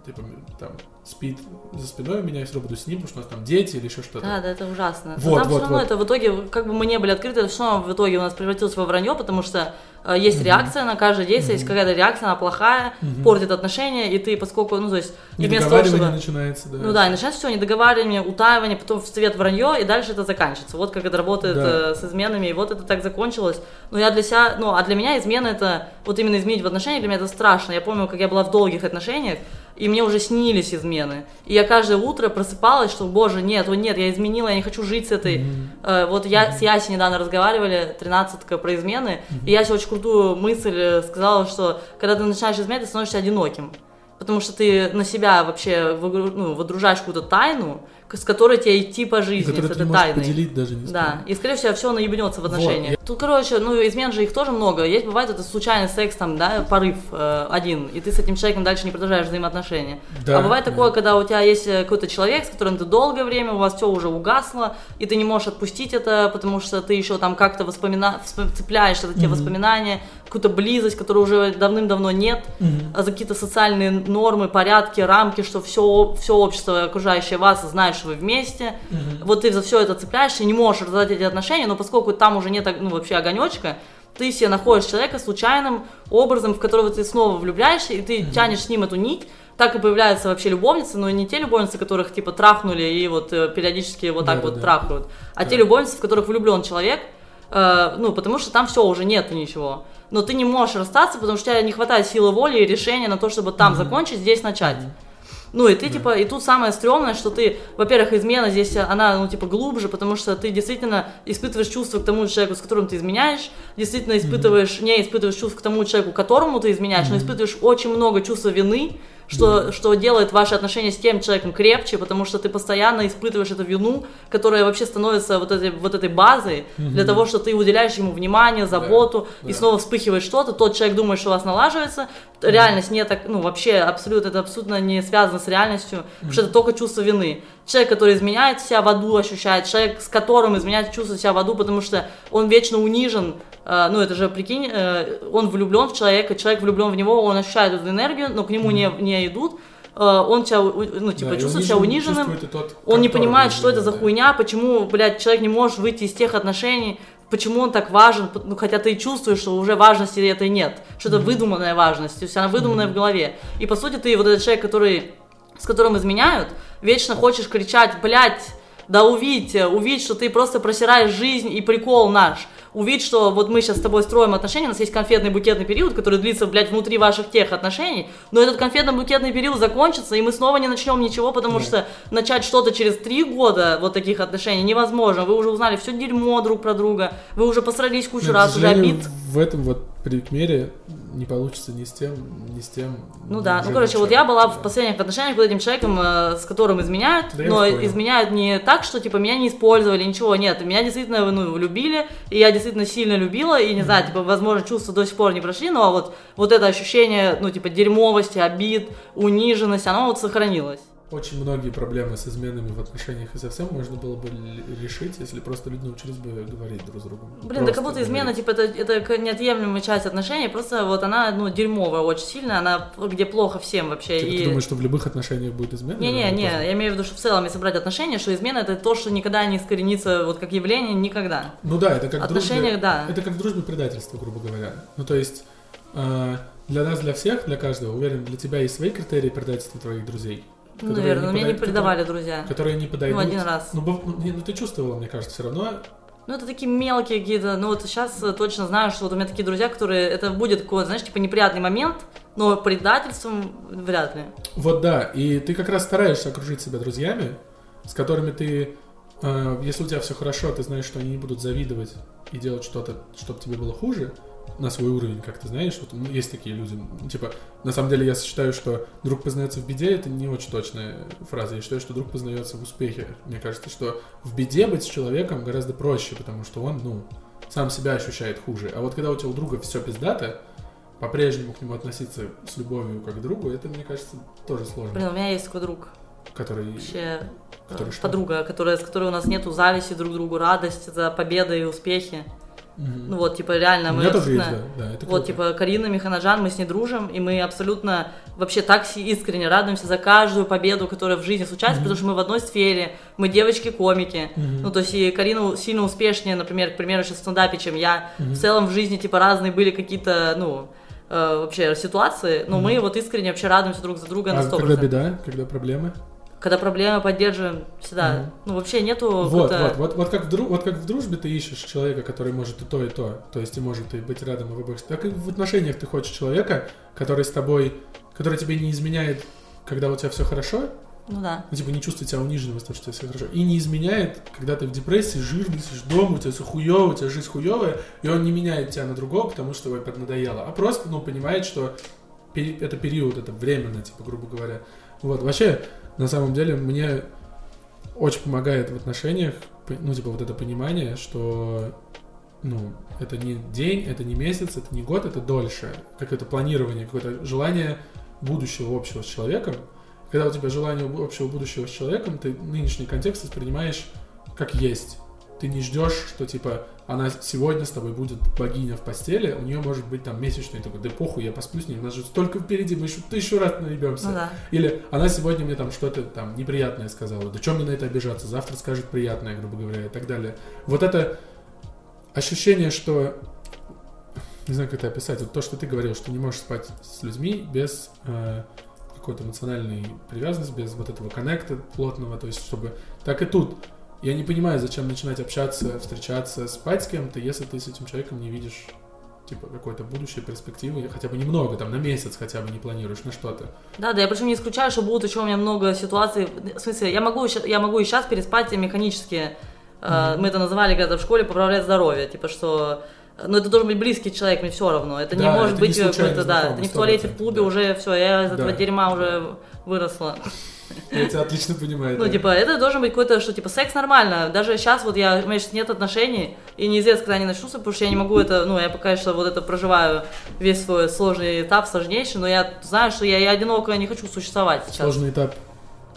типа, там, спит за спиной у меня, я все равно буду с ним, потому что у нас там дети или еще что-то. Да, да, это ужасно. Но Вот, там вот, все равно вот. это в итоге, как бы мы не были открыты, это все равно в итоге у нас превратилось во вранье, потому что э, есть реакция на каждое действие, есть какая-то реакция, она плохая, Мгм. портит отношения, и ты, поскольку, ну, то есть, того, Недоговаривание чтобы... начинается, да. Ну да, и начинается все недоговаривание, утаивание, потом в цвет вранье, и дальше это заканчивается. Вот как это работает Да. э, с изменами, и вот это так закончилось. Но я для себя, ну, а для меня измена это, вот именно изменить в отношениях, для меня это страшно. Я помню, как я была в долгих отношениях, и мне уже снились измены. И я каждое утро просыпалась, что, боже, нет, вот нет, я изменила, я не хочу жить с этой. Э, вот я с Яси недавно разговаривали, тринадцатка про измены, и Яся очень крутую мысль э, сказала, что когда ты начинаешь изменять, ты становишься одиноким. Потому что ты на себя вообще ну, водружаешь какую-то тайну, с которой тебе идти по жизни, с этой тайной. поделить даже не Да, и скорее всего все наебнется в Вот, отношениях. я- Тут, короче, ну измен же их тоже много. Есть бывает это случайный секс, там, да, порыв э, один, и ты с этим человеком дальше не продолжаешь взаимоотношения. Да, а бывает да. такое, когда у тебя есть э, какой-то человек, с которым ты долгое время, у вас все уже угасло, и ты не можешь отпустить это, потому что ты еще там как-то воспомина... цепляешь это те воспоминания, какую-то близость, которой уже давным-давно нет, а за какие-то социальные нормы, порядки, рамки, что все, все общество, окружающее вас, знает, что вы вместе. Вот ты за все это цепляешься и не можешь развивать эти отношения, но поскольку там уже нет ну, вообще огонечка, ты себе находишь человека случайным образом, в которого ты снова влюбляешься, и ты тянешь с ним эту нить, так и появляются вообще любовницы, но не те любовницы, которых типа трахнули и вот э, периодически вот так вот Да-да-да. трахают, а те Да. любовницы, в которых влюблен человек, э, ну, потому что там все, уже нету ничего. Но ты не можешь расстаться, потому что у тебя не хватает силы воли и решения на то, чтобы там закончить, здесь начать. Ну, и ты, типа, и тут самое стрёмное, что ты, во-первых, измена здесь, она, ну, типа, глубже, потому что ты действительно испытываешь чувства к тому человеку, с которым ты изменяешь, действительно испытываешь, не испытываешь чувств к тому человеку, которому ты изменяешь, но испытываешь очень много чувства вины, что, что делает ваши отношения с тем человеком крепче, потому что ты постоянно испытываешь эту вину, которая вообще становится вот этой, вот этой базой для того, что ты уделяешь ему внимание, заботу, и да. снова вспыхивает что-то, тот человек думает, что у вас налаживается, реальность не так, ну, вообще абсолютно, это абсолютно не связано с реальностью, потому что это только чувство вины. Человек, который изменяет себя в аду, ощущает, человек, с которым изменяет чувство себя в аду, потому что он вечно унижен ну это же, прикинь, э, он влюблен в человека, человек влюблен в него, он ощущает эту энергию, но к нему не, не идут, э, он тебя, ну, типа, Да, чувствует себя униженным, тот, он не понимает, что это за да. хуйня, почему, блядь, человек не может выйти из тех отношений, почему он так важен, ну, хотя ты и чувствуешь, что уже важности этой нет, что это выдуманная важность, то есть она выдуманная в голове. И, по сути, ты вот этот человек, который, с которым изменяют, вечно хочешь кричать, блядь, да увидь, э, увидь, что ты просто просираешь жизнь и прикол наш. Увидь, что вот мы сейчас с тобой строим отношения, у нас есть конфетный букетный период, который длится, блядь, внутри ваших тех отношений, но этот конфетно-букетный период закончится, и мы снова не начнем ничего, потому Да. что начать что-то через три года вот таких отношений невозможно. Вы уже узнали все дерьмо друг про друга, вы уже посрались кучу Но, раз, уже обид. В этом вот примере не получится ни с тем, ни с тем. Ну да, ну короче, вот ничего. я была в последних отношениях вот этим человеком, э, с которым изменяют, Да но изменяют не так, что типа меня не использовали, ничего, нет, меня действительно ну, любили, и я действительно сильно любила, и не знаю, типа, возможно, чувства до сих пор не прошли, но вот, вот это ощущение, ну, типа, дерьмовости, обид, униженности, оно вот сохранилось. Очень многие проблемы с изменами в отношениях и совсем можно было бы решить, если просто люди научились бы говорить друг с другом. Блин, да Просто как будто измена, типа, это, это неотъемлемая часть отношений, просто вот она, ну, дерьмовая очень сильно, она где плохо всем вообще. Типа, и... ты думаешь, что в любых отношениях будет измена? Не-не, Или не, я имею в виду, что в целом, если брать отношения, что измена это то, что никогда не искоренится вот как явление, никогда. Ну да, это как Отношениях, дружбе- да. Это как в дружбе предательство, грубо говоря. Ну то есть э, для нас, для всех, для каждого, уверен, для тебя есть свои критерии предательства твоих друзей. Которые наверное, не подойдут- предавали друзья. Которые не подойдут. Ну, один раз. Ну, ну, не, ну, ты чувствовала, мне кажется, все равно. Ну, это такие мелкие какие-то, ну, вот сейчас точно знаю, что вот у меня такие друзья, которые, это будет какой-то, знаешь, типа неприятный момент, но предательством вряд ли. Вот да, и ты как раз стараешься окружить себя друзьями, с которыми ты, э, если у тебя все хорошо, ты знаешь, что они не будут завидовать и делать что-то, чтобы тебе было хуже, на свой уровень, как ты знаешь, вот ну, есть такие люди. Типа, на самом деле я считаю, что друг познается в беде, это не очень точная фраза. Я считаю, что друг познается в успехе. Мне кажется, что в беде быть с человеком гораздо проще, потому что он, ну, сам себя ощущает хуже. А вот когда у тебя у друга все пиздато, по-прежнему к нему относиться с любовью как к другу, это, мне кажется, тоже сложно. Блин, у меня есть такой друг, Который... вообще Который э, что? подруга, которая, с которой у нас нету зависти друг другу, радость за победы и успехи. Ну вот, типа, реально, мы тоже есть, абсолютно- да, да, это Вот, типа, Карина Механаджан, мы с ней дружим, и мы абсолютно вообще так искренне радуемся за каждую победу, которая в жизни случается, потому что мы в одной сфере, мы девочки-комики. Мгм. Ну, то есть, и Карина сильно успешнее, например, к примеру, сейчас в стендапе, чем я. В целом в жизни, типа, разные были какие-то, ну, э, вообще ситуации, но мы вот искренне вообще радуемся друг за друга на А 100%. когда беда, когда проблемы? Когда проблемы поддерживаем всегда. Мгм. Ну, вообще нету Вот, вот, вот, вот, как в дру- вот как в дружбе ты ищешь человека, который может и то, и то, то есть и может и быть рядом и в обоих, так и в отношениях ты хочешь человека, который с тобой, который тебе не изменяет, когда у тебя все хорошо, Ну да. ну, типа не чувствует себя униженным из-за того, что у тебя все хорошо, и не изменяет, когда ты в депрессии, жирный, сидишь дома, у тебя все хуево, у тебя жизнь хуевая, и он не меняет тебя на другого, потому что ой, поднадоело, а просто, ну, понимает, что это период, это временно, типа, грубо говоря. Вот, вообще, на самом деле, мне очень помогает в отношениях, ну, типа, вот это понимание, что, ну, это не день, это не месяц, это не год, это дольше. Какое-то планирование, какое-то желание будущего общего с человеком. Когда у тебя желание общего будущего с человеком, ты нынешний контекст воспринимаешь как есть. Ты не ждешь, что, типа, она сегодня с тобой будет богиня в постели, у нее может быть там месячный такой, да похуй, я посплю с ней, у нас же столько впереди, мы еще тысячу раз наебемся. Ну да. Или она сегодня мне там что-то там неприятное сказала. Да чем мне на это обижаться? Завтра скажет приятное, грубо говоря, и так далее. Вот это ощущение, что... Не знаю, как это описать. Вот то, что ты говорил, что не можешь спать с людьми без э, какой-то эмоциональной привязанности, без вот этого коннекта плотного. То есть, чтобы... Так и тут. Я не понимаю, зачем начинать общаться, встречаться, спать с кем-то, если ты с этим человеком не видишь типа какой-то будущей перспективы, хотя бы немного, там на месяц хотя бы не планируешь на что-то. Да, да, я причем не исключаю, что будут еще у меня много ситуаций. В смысле, я могу, я могу и сейчас переспать механически. Э, Мы это называли когда-то в школе поправлять здоровье. Типа, что ну, это должен быть близкий человек, мне все равно. Это не Да, может это не быть случайный какой-то, да, это не в туалете, в 100%, клубе да. уже все, я из этого Да. дерьма уже выросла. Я тебя отлично понимаю. Ну, да. типа, это должен быть какой-то, что, типа, секс нормально. Даже сейчас вот я, у меня сейчас нет отношений, и неизвестно, когда они начнутся, потому что я не могу это, ну, я пока что вот это проживаю весь свой сложный этап, сложнейший, но я знаю, что я, я одиноко не хочу существовать сейчас. Сложный этап.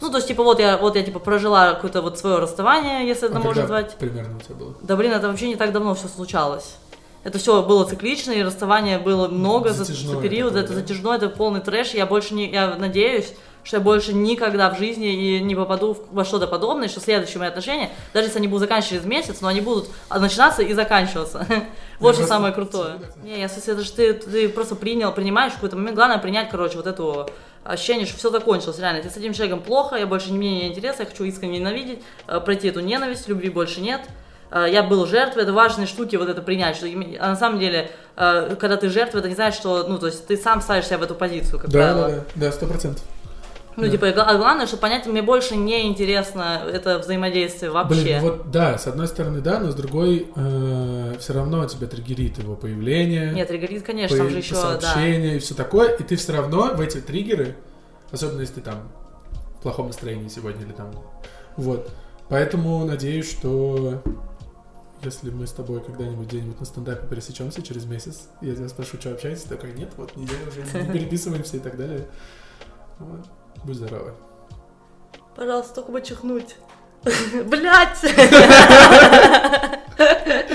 Ну, то есть, типа, вот я, вот я, типа, прожила какое-то вот свое расставание, если это А можно назвать. примерно у тебя было? Да, блин, это вообще не так давно все случалось. Это все было циклично, и расставания было много за, Затяжное за период. такое, это да? затяжной, это полный трэш. Я больше не, я надеюсь, что я больше никогда в жизни и не попаду во что-то подобное, что следующие мои отношения, даже если они будут заканчиваться через месяц, но они будут начинаться и заканчиваться. Вот что самое крутое. Не, я, это же ты, ты просто принял, принимаешь в какой-то момент. Главное принять, короче, вот эту ощущение, что все закончилось, реально. Если с этим человеком плохо, я больше мне не интересно, я хочу искренне ненавидеть, э, пройти эту ненависть, любви больше нет. Э, Я был жертвой, это важные штуки вот это принять, что а на самом деле, э, когда ты жертва, это не значит, что, ну, то есть ты сам ставишь себя в эту позицию, как Да, правило. да, да, да, сто процентов. Ну, Да. типа, а главное, что понять, мне больше не интересно это взаимодействие вообще. Блин, вот да, с одной стороны да, но с другой все равно тебя триггерит его появление. Нет, триггерит, конечно, там по- же еще, да. сообщения и все такое, и ты все равно в эти триггеры, особенно если ты там в плохом настроении сегодня или там, вот. Поэтому надеюсь, что если мы с тобой когда-нибудь где-нибудь на стендапе пересечемся через месяц, я тебя спрошу, что общаетесь, такой, нет, вот неделю уже не переписываемся и так далее. Вот. Будь здоровы. Пожалуйста, только бы чихнуть. Блять!